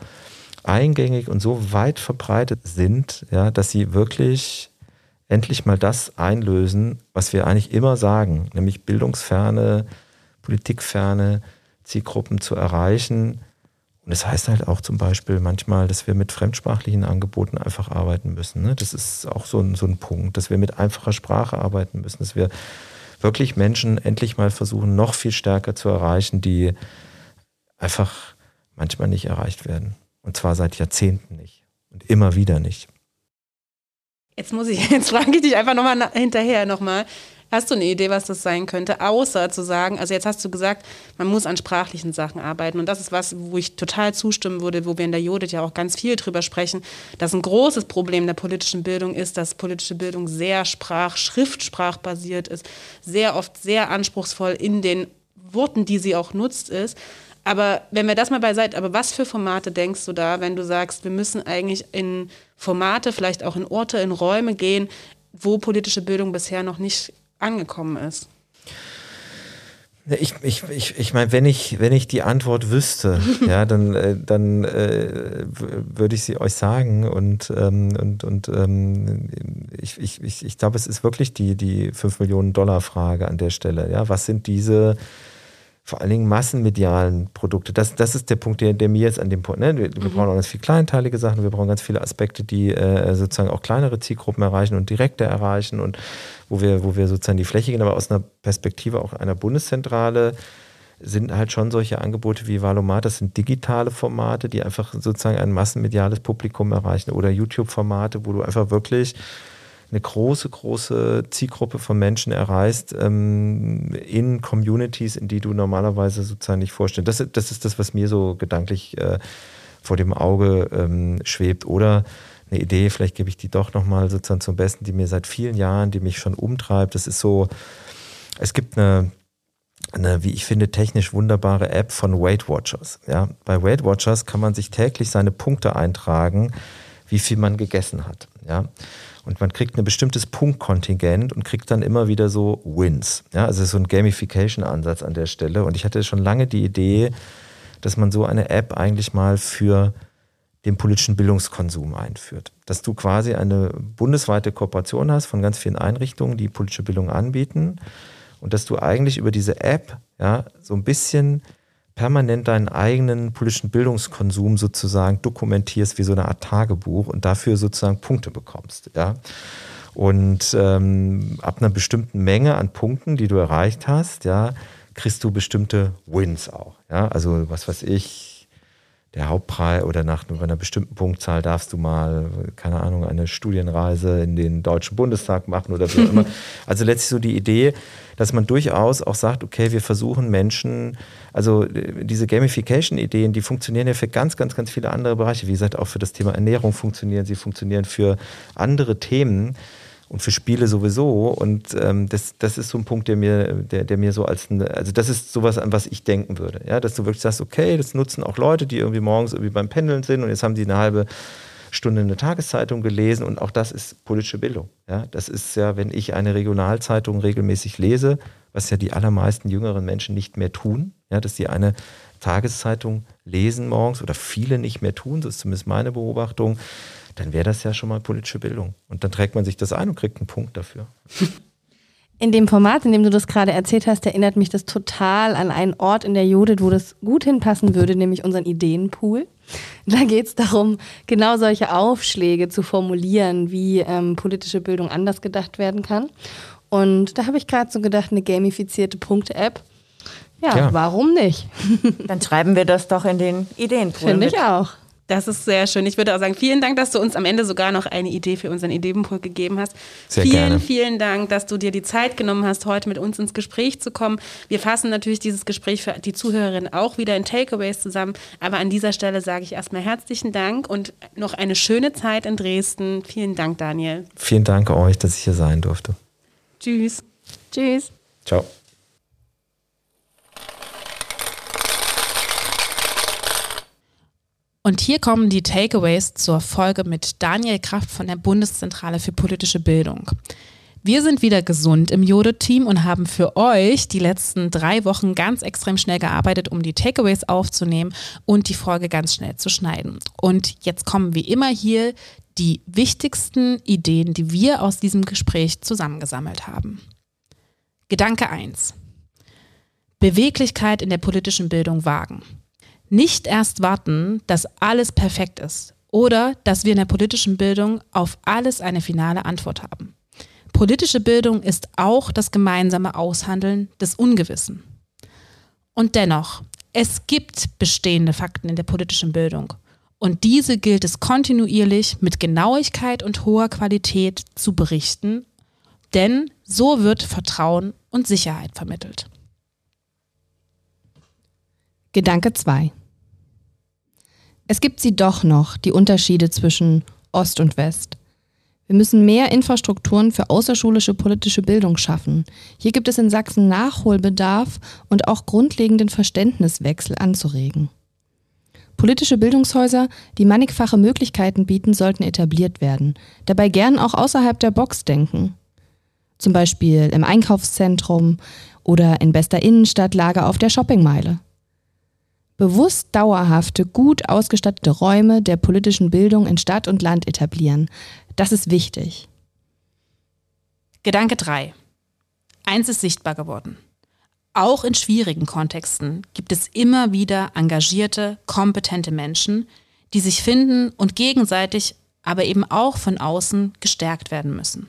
eingängig und so weit verbreitet sind, ja, dass sie wirklich endlich mal das einlösen, was wir eigentlich immer sagen, nämlich bildungsferne, politikferne Zielgruppen zu erreichen. Und das heißt halt auch zum Beispiel manchmal, dass wir mit fremdsprachlichen Angeboten einfach arbeiten müssen. Ne? Das ist auch so ein, so ein Punkt, dass wir mit einfacher Sprache arbeiten müssen, dass wir wirklich Menschen endlich mal versuchen, noch viel stärker zu erreichen, die einfach manchmal nicht erreicht werden. Und zwar seit Jahrzehnten nicht. Und immer wieder nicht. Jetzt muss ich, jetzt frage ich dich einfach nochmal hinterher nochmal. Hast du eine Idee, was das sein könnte, außer zu sagen, also jetzt hast du gesagt, man muss an sprachlichen Sachen arbeiten und das ist was, wo ich total zustimmen würde, wo wir in der Judith ja auch ganz viel drüber sprechen, dass ein großes Problem der politischen Bildung ist, dass politische Bildung sehr sprach-, schriftsprachbasiert ist, sehr oft sehr anspruchsvoll in den Worten, die sie auch nutzt ist. Aber wenn wir das mal beiseite, aber was für Formate denkst du da, wenn du sagst, wir müssen eigentlich in Formate, vielleicht auch in Orte, in Räume gehen, wo politische Bildung bisher noch nicht angekommen ist? Ich, ich, ich, ich meine, wenn ich, wenn ich die Antwort wüsste, ja, dann, äh, dann äh, würde ich sie euch sagen. Und, ähm, und, und ähm, ich, ich, ich, ich glaube, es ist wirklich die, die 5 Millionen Dollar Frage an der Stelle. Ja? Was sind diese vor allen Dingen massenmedialen Produkte. Das, das ist der Punkt, der, der mir jetzt an dem Punkt, ne? wir, wir mhm. brauchen auch ganz viele kleinteilige Sachen, wir brauchen ganz viele Aspekte, die äh, sozusagen auch kleinere Zielgruppen erreichen und direkter erreichen und wo wir, wo wir sozusagen die Fläche gehen, aber aus einer Perspektive auch einer Bundeszentrale sind halt schon solche Angebote wie Valomat, das sind digitale Formate, die einfach sozusagen ein massenmediales Publikum erreichen oder YouTube-Formate, wo du einfach wirklich eine große, große Zielgruppe von Menschen erreichst ähm, in Communities, in die du normalerweise sozusagen nicht vorstellst. Das, das ist das, was mir so gedanklich äh, vor dem Auge ähm, schwebt. Oder eine Idee, vielleicht gebe ich die doch nochmal sozusagen zum Besten, die mir seit vielen Jahren, die mich schon umtreibt. Das ist so, es gibt eine, eine, wie ich finde, technisch wunderbare App von Weight Watchers. Ja, bei Weight Watchers kann man sich täglich seine Punkte eintragen, wie viel man gegessen hat. Ja. Und man kriegt ein bestimmtes Punktkontingent und kriegt dann immer wieder so Wins. Ja, also so ein Gamification-Ansatz an der Stelle. Und ich hatte schon lange die Idee, dass man so eine App eigentlich mal für den politischen Bildungskonsum einführt. Dass du quasi eine bundesweite Kooperation hast von ganz vielen Einrichtungen, die politische Bildung anbieten und dass du eigentlich über diese App ja so ein bisschen permanent deinen eigenen politischen Bildungskonsum sozusagen dokumentierst wie so eine Art Tagebuch und dafür sozusagen Punkte bekommst. Ja? Und ähm, ab einer bestimmten Menge an Punkten, die du erreicht hast, ja, kriegst du bestimmte Wins auch. Ja? Also was weiß ich, der Hauptpreis oder nach einer bestimmten Punktzahl darfst du mal, keine Ahnung, eine Studienreise in den Deutschen Bundestag machen oder wie auch immer. Also letztlich so die Idee, dass man durchaus auch sagt, okay, wir versuchen Menschen, also äh, diese Gamification-Ideen, die funktionieren ja für ganz, ganz, ganz viele andere Bereiche. Wie gesagt, auch für das Thema Ernährung funktionieren sie, funktionieren für andere Themen und für Spiele sowieso. Und ähm, das, das ist so ein Punkt, der mir, der, der mir so als, eine, also das ist sowas, an was ich denken würde. Ja, dass du wirklich sagst, okay, das nutzen auch Leute, die irgendwie morgens irgendwie beim Pendeln sind und jetzt haben die eine halbe Stunde eine Tageszeitung gelesen und auch das ist politische Bildung. Ja, das ist ja, wenn ich eine Regionalzeitung regelmäßig lese, was ja die allermeisten jüngeren Menschen nicht mehr tun, ja, dass sie eine Tageszeitung lesen morgens oder viele nicht mehr tun, das ist zumindest meine Beobachtung, dann wäre das ja schon mal politische Bildung. Und dann trägt man sich das ein und kriegt einen Punkt dafür. In dem Format, in dem du das gerade erzählt hast, erinnert mich das total an einen Ort in der Judith, wo das gut hinpassen würde, nämlich unseren Ideenpool. Da geht es darum, genau solche Aufschläge zu formulieren, wie ähm, politische Bildung anders gedacht werden kann. Und da habe ich gerade so gedacht, eine gamifizierte Punkte-App. Ja, ja, warum nicht? Dann schreiben wir das doch in den Ideenpool. Finde ich auch. Das ist sehr schön. Ich würde auch sagen, vielen Dank, dass du uns am Ende sogar noch eine Idee für unseren Ideenpool gegeben hast. Sehr vielen, gerne. vielen Dank, dass du dir die Zeit genommen hast, heute mit uns ins Gespräch zu kommen. Wir fassen natürlich dieses Gespräch für die Zuhörerinnen auch wieder in Takeaways zusammen. Aber an dieser Stelle sage ich erstmal herzlichen Dank und noch eine schöne Zeit in Dresden. Vielen Dank, Daniel. Vielen Dank euch, dass ich hier sein durfte. Tschüss. Tschüss. Ciao. Und hier kommen die Takeaways zur Folge mit Daniel Kraft von der Bundeszentrale für politische Bildung. Wir sind wieder gesund im Jode-Team und haben für euch die letzten drei Wochen ganz extrem schnell gearbeitet, um die Takeaways aufzunehmen und die Folge ganz schnell zu schneiden. Und jetzt kommen wie immer hier die wichtigsten Ideen, die wir aus diesem Gespräch zusammengesammelt haben. Gedanke 1. Beweglichkeit in der politischen Bildung wagen. Nicht erst warten, dass alles perfekt ist oder dass wir in der politischen Bildung auf alles eine finale Antwort haben. Politische Bildung ist auch das gemeinsame Aushandeln des Ungewissen. Und dennoch, es gibt bestehende Fakten in der politischen Bildung. Und diese gilt es kontinuierlich mit Genauigkeit und hoher Qualität zu berichten, denn so wird Vertrauen und Sicherheit vermittelt. Gedanke 2. Es gibt sie doch noch, die Unterschiede zwischen Ost und West. Wir müssen mehr Infrastrukturen für außerschulische politische Bildung schaffen. Hier gibt es in Sachsen Nachholbedarf und auch grundlegenden Verständniswechsel anzuregen. Politische Bildungshäuser, die mannigfache Möglichkeiten bieten, sollten etabliert werden. Dabei gern auch außerhalb der Box denken. Zum Beispiel im Einkaufszentrum oder in bester Innenstadtlage auf der Shoppingmeile bewusst dauerhafte, gut ausgestattete Räume der politischen Bildung in Stadt und Land etablieren. Das ist wichtig. Gedanke 3. Eins ist sichtbar geworden. Auch in schwierigen Kontexten gibt es immer wieder engagierte, kompetente Menschen, die sich finden und gegenseitig, aber eben auch von außen gestärkt werden müssen.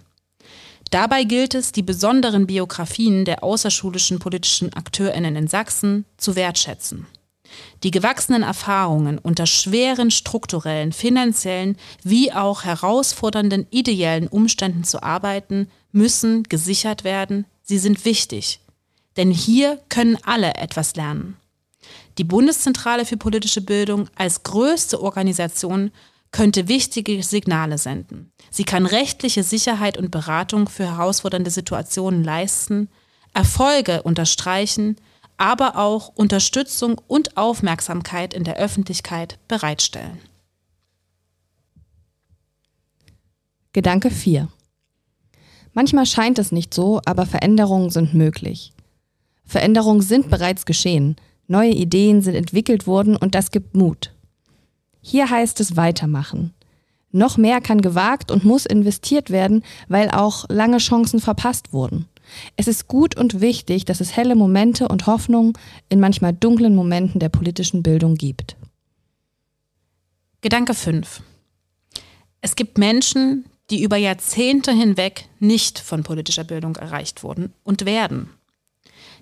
Dabei gilt es, die besonderen Biografien der außerschulischen politischen Akteurinnen in Sachsen zu wertschätzen. Die gewachsenen Erfahrungen unter schweren strukturellen, finanziellen wie auch herausfordernden ideellen Umständen zu arbeiten, müssen gesichert werden. Sie sind wichtig. Denn hier können alle etwas lernen. Die Bundeszentrale für politische Bildung als größte Organisation könnte wichtige Signale senden. Sie kann rechtliche Sicherheit und Beratung für herausfordernde Situationen leisten, Erfolge unterstreichen, aber auch Unterstützung und Aufmerksamkeit in der Öffentlichkeit bereitstellen. Gedanke 4. Manchmal scheint es nicht so, aber Veränderungen sind möglich. Veränderungen sind bereits geschehen, neue Ideen sind entwickelt worden und das gibt Mut. Hier heißt es weitermachen. Noch mehr kann gewagt und muss investiert werden, weil auch lange Chancen verpasst wurden. Es ist gut und wichtig, dass es helle Momente und Hoffnung in manchmal dunklen Momenten der politischen Bildung gibt. Gedanke 5. Es gibt Menschen, die über Jahrzehnte hinweg nicht von politischer Bildung erreicht wurden und werden.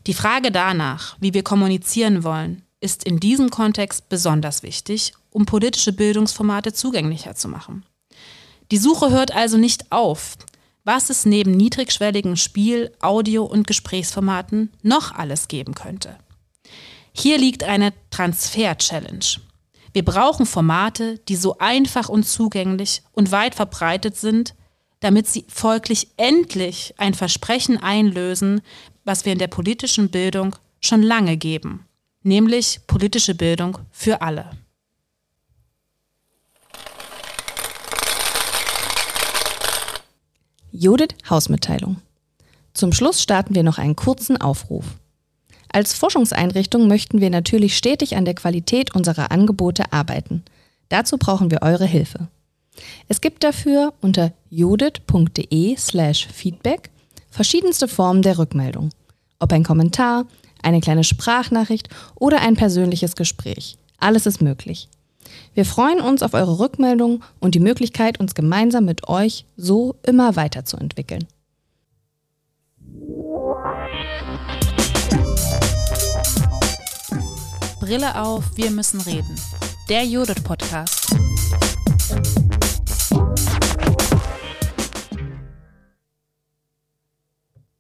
Die Frage danach, wie wir kommunizieren wollen, ist in diesem Kontext besonders wichtig, um politische Bildungsformate zugänglicher zu machen. Die Suche hört also nicht auf, was es neben niedrigschwelligen Spiel-, Audio- und Gesprächsformaten noch alles geben könnte. Hier liegt eine Transfer-Challenge. Wir brauchen Formate, die so einfach und zugänglich und weit verbreitet sind, damit sie folglich endlich ein Versprechen einlösen, was wir in der politischen Bildung schon lange geben, nämlich politische Bildung für alle. Judith Hausmitteilung. Zum Schluss starten wir noch einen kurzen Aufruf. Als Forschungseinrichtung möchten wir natürlich stetig an der Qualität unserer Angebote arbeiten. Dazu brauchen wir eure Hilfe. Es gibt dafür unter judith.de/slash feedback verschiedenste Formen der Rückmeldung. Ob ein Kommentar, eine kleine Sprachnachricht oder ein persönliches Gespräch. Alles ist möglich. Wir freuen uns auf eure Rückmeldung und die Möglichkeit, uns gemeinsam mit euch so immer weiterzuentwickeln. Brille auf, wir müssen reden. Der Judith Podcast.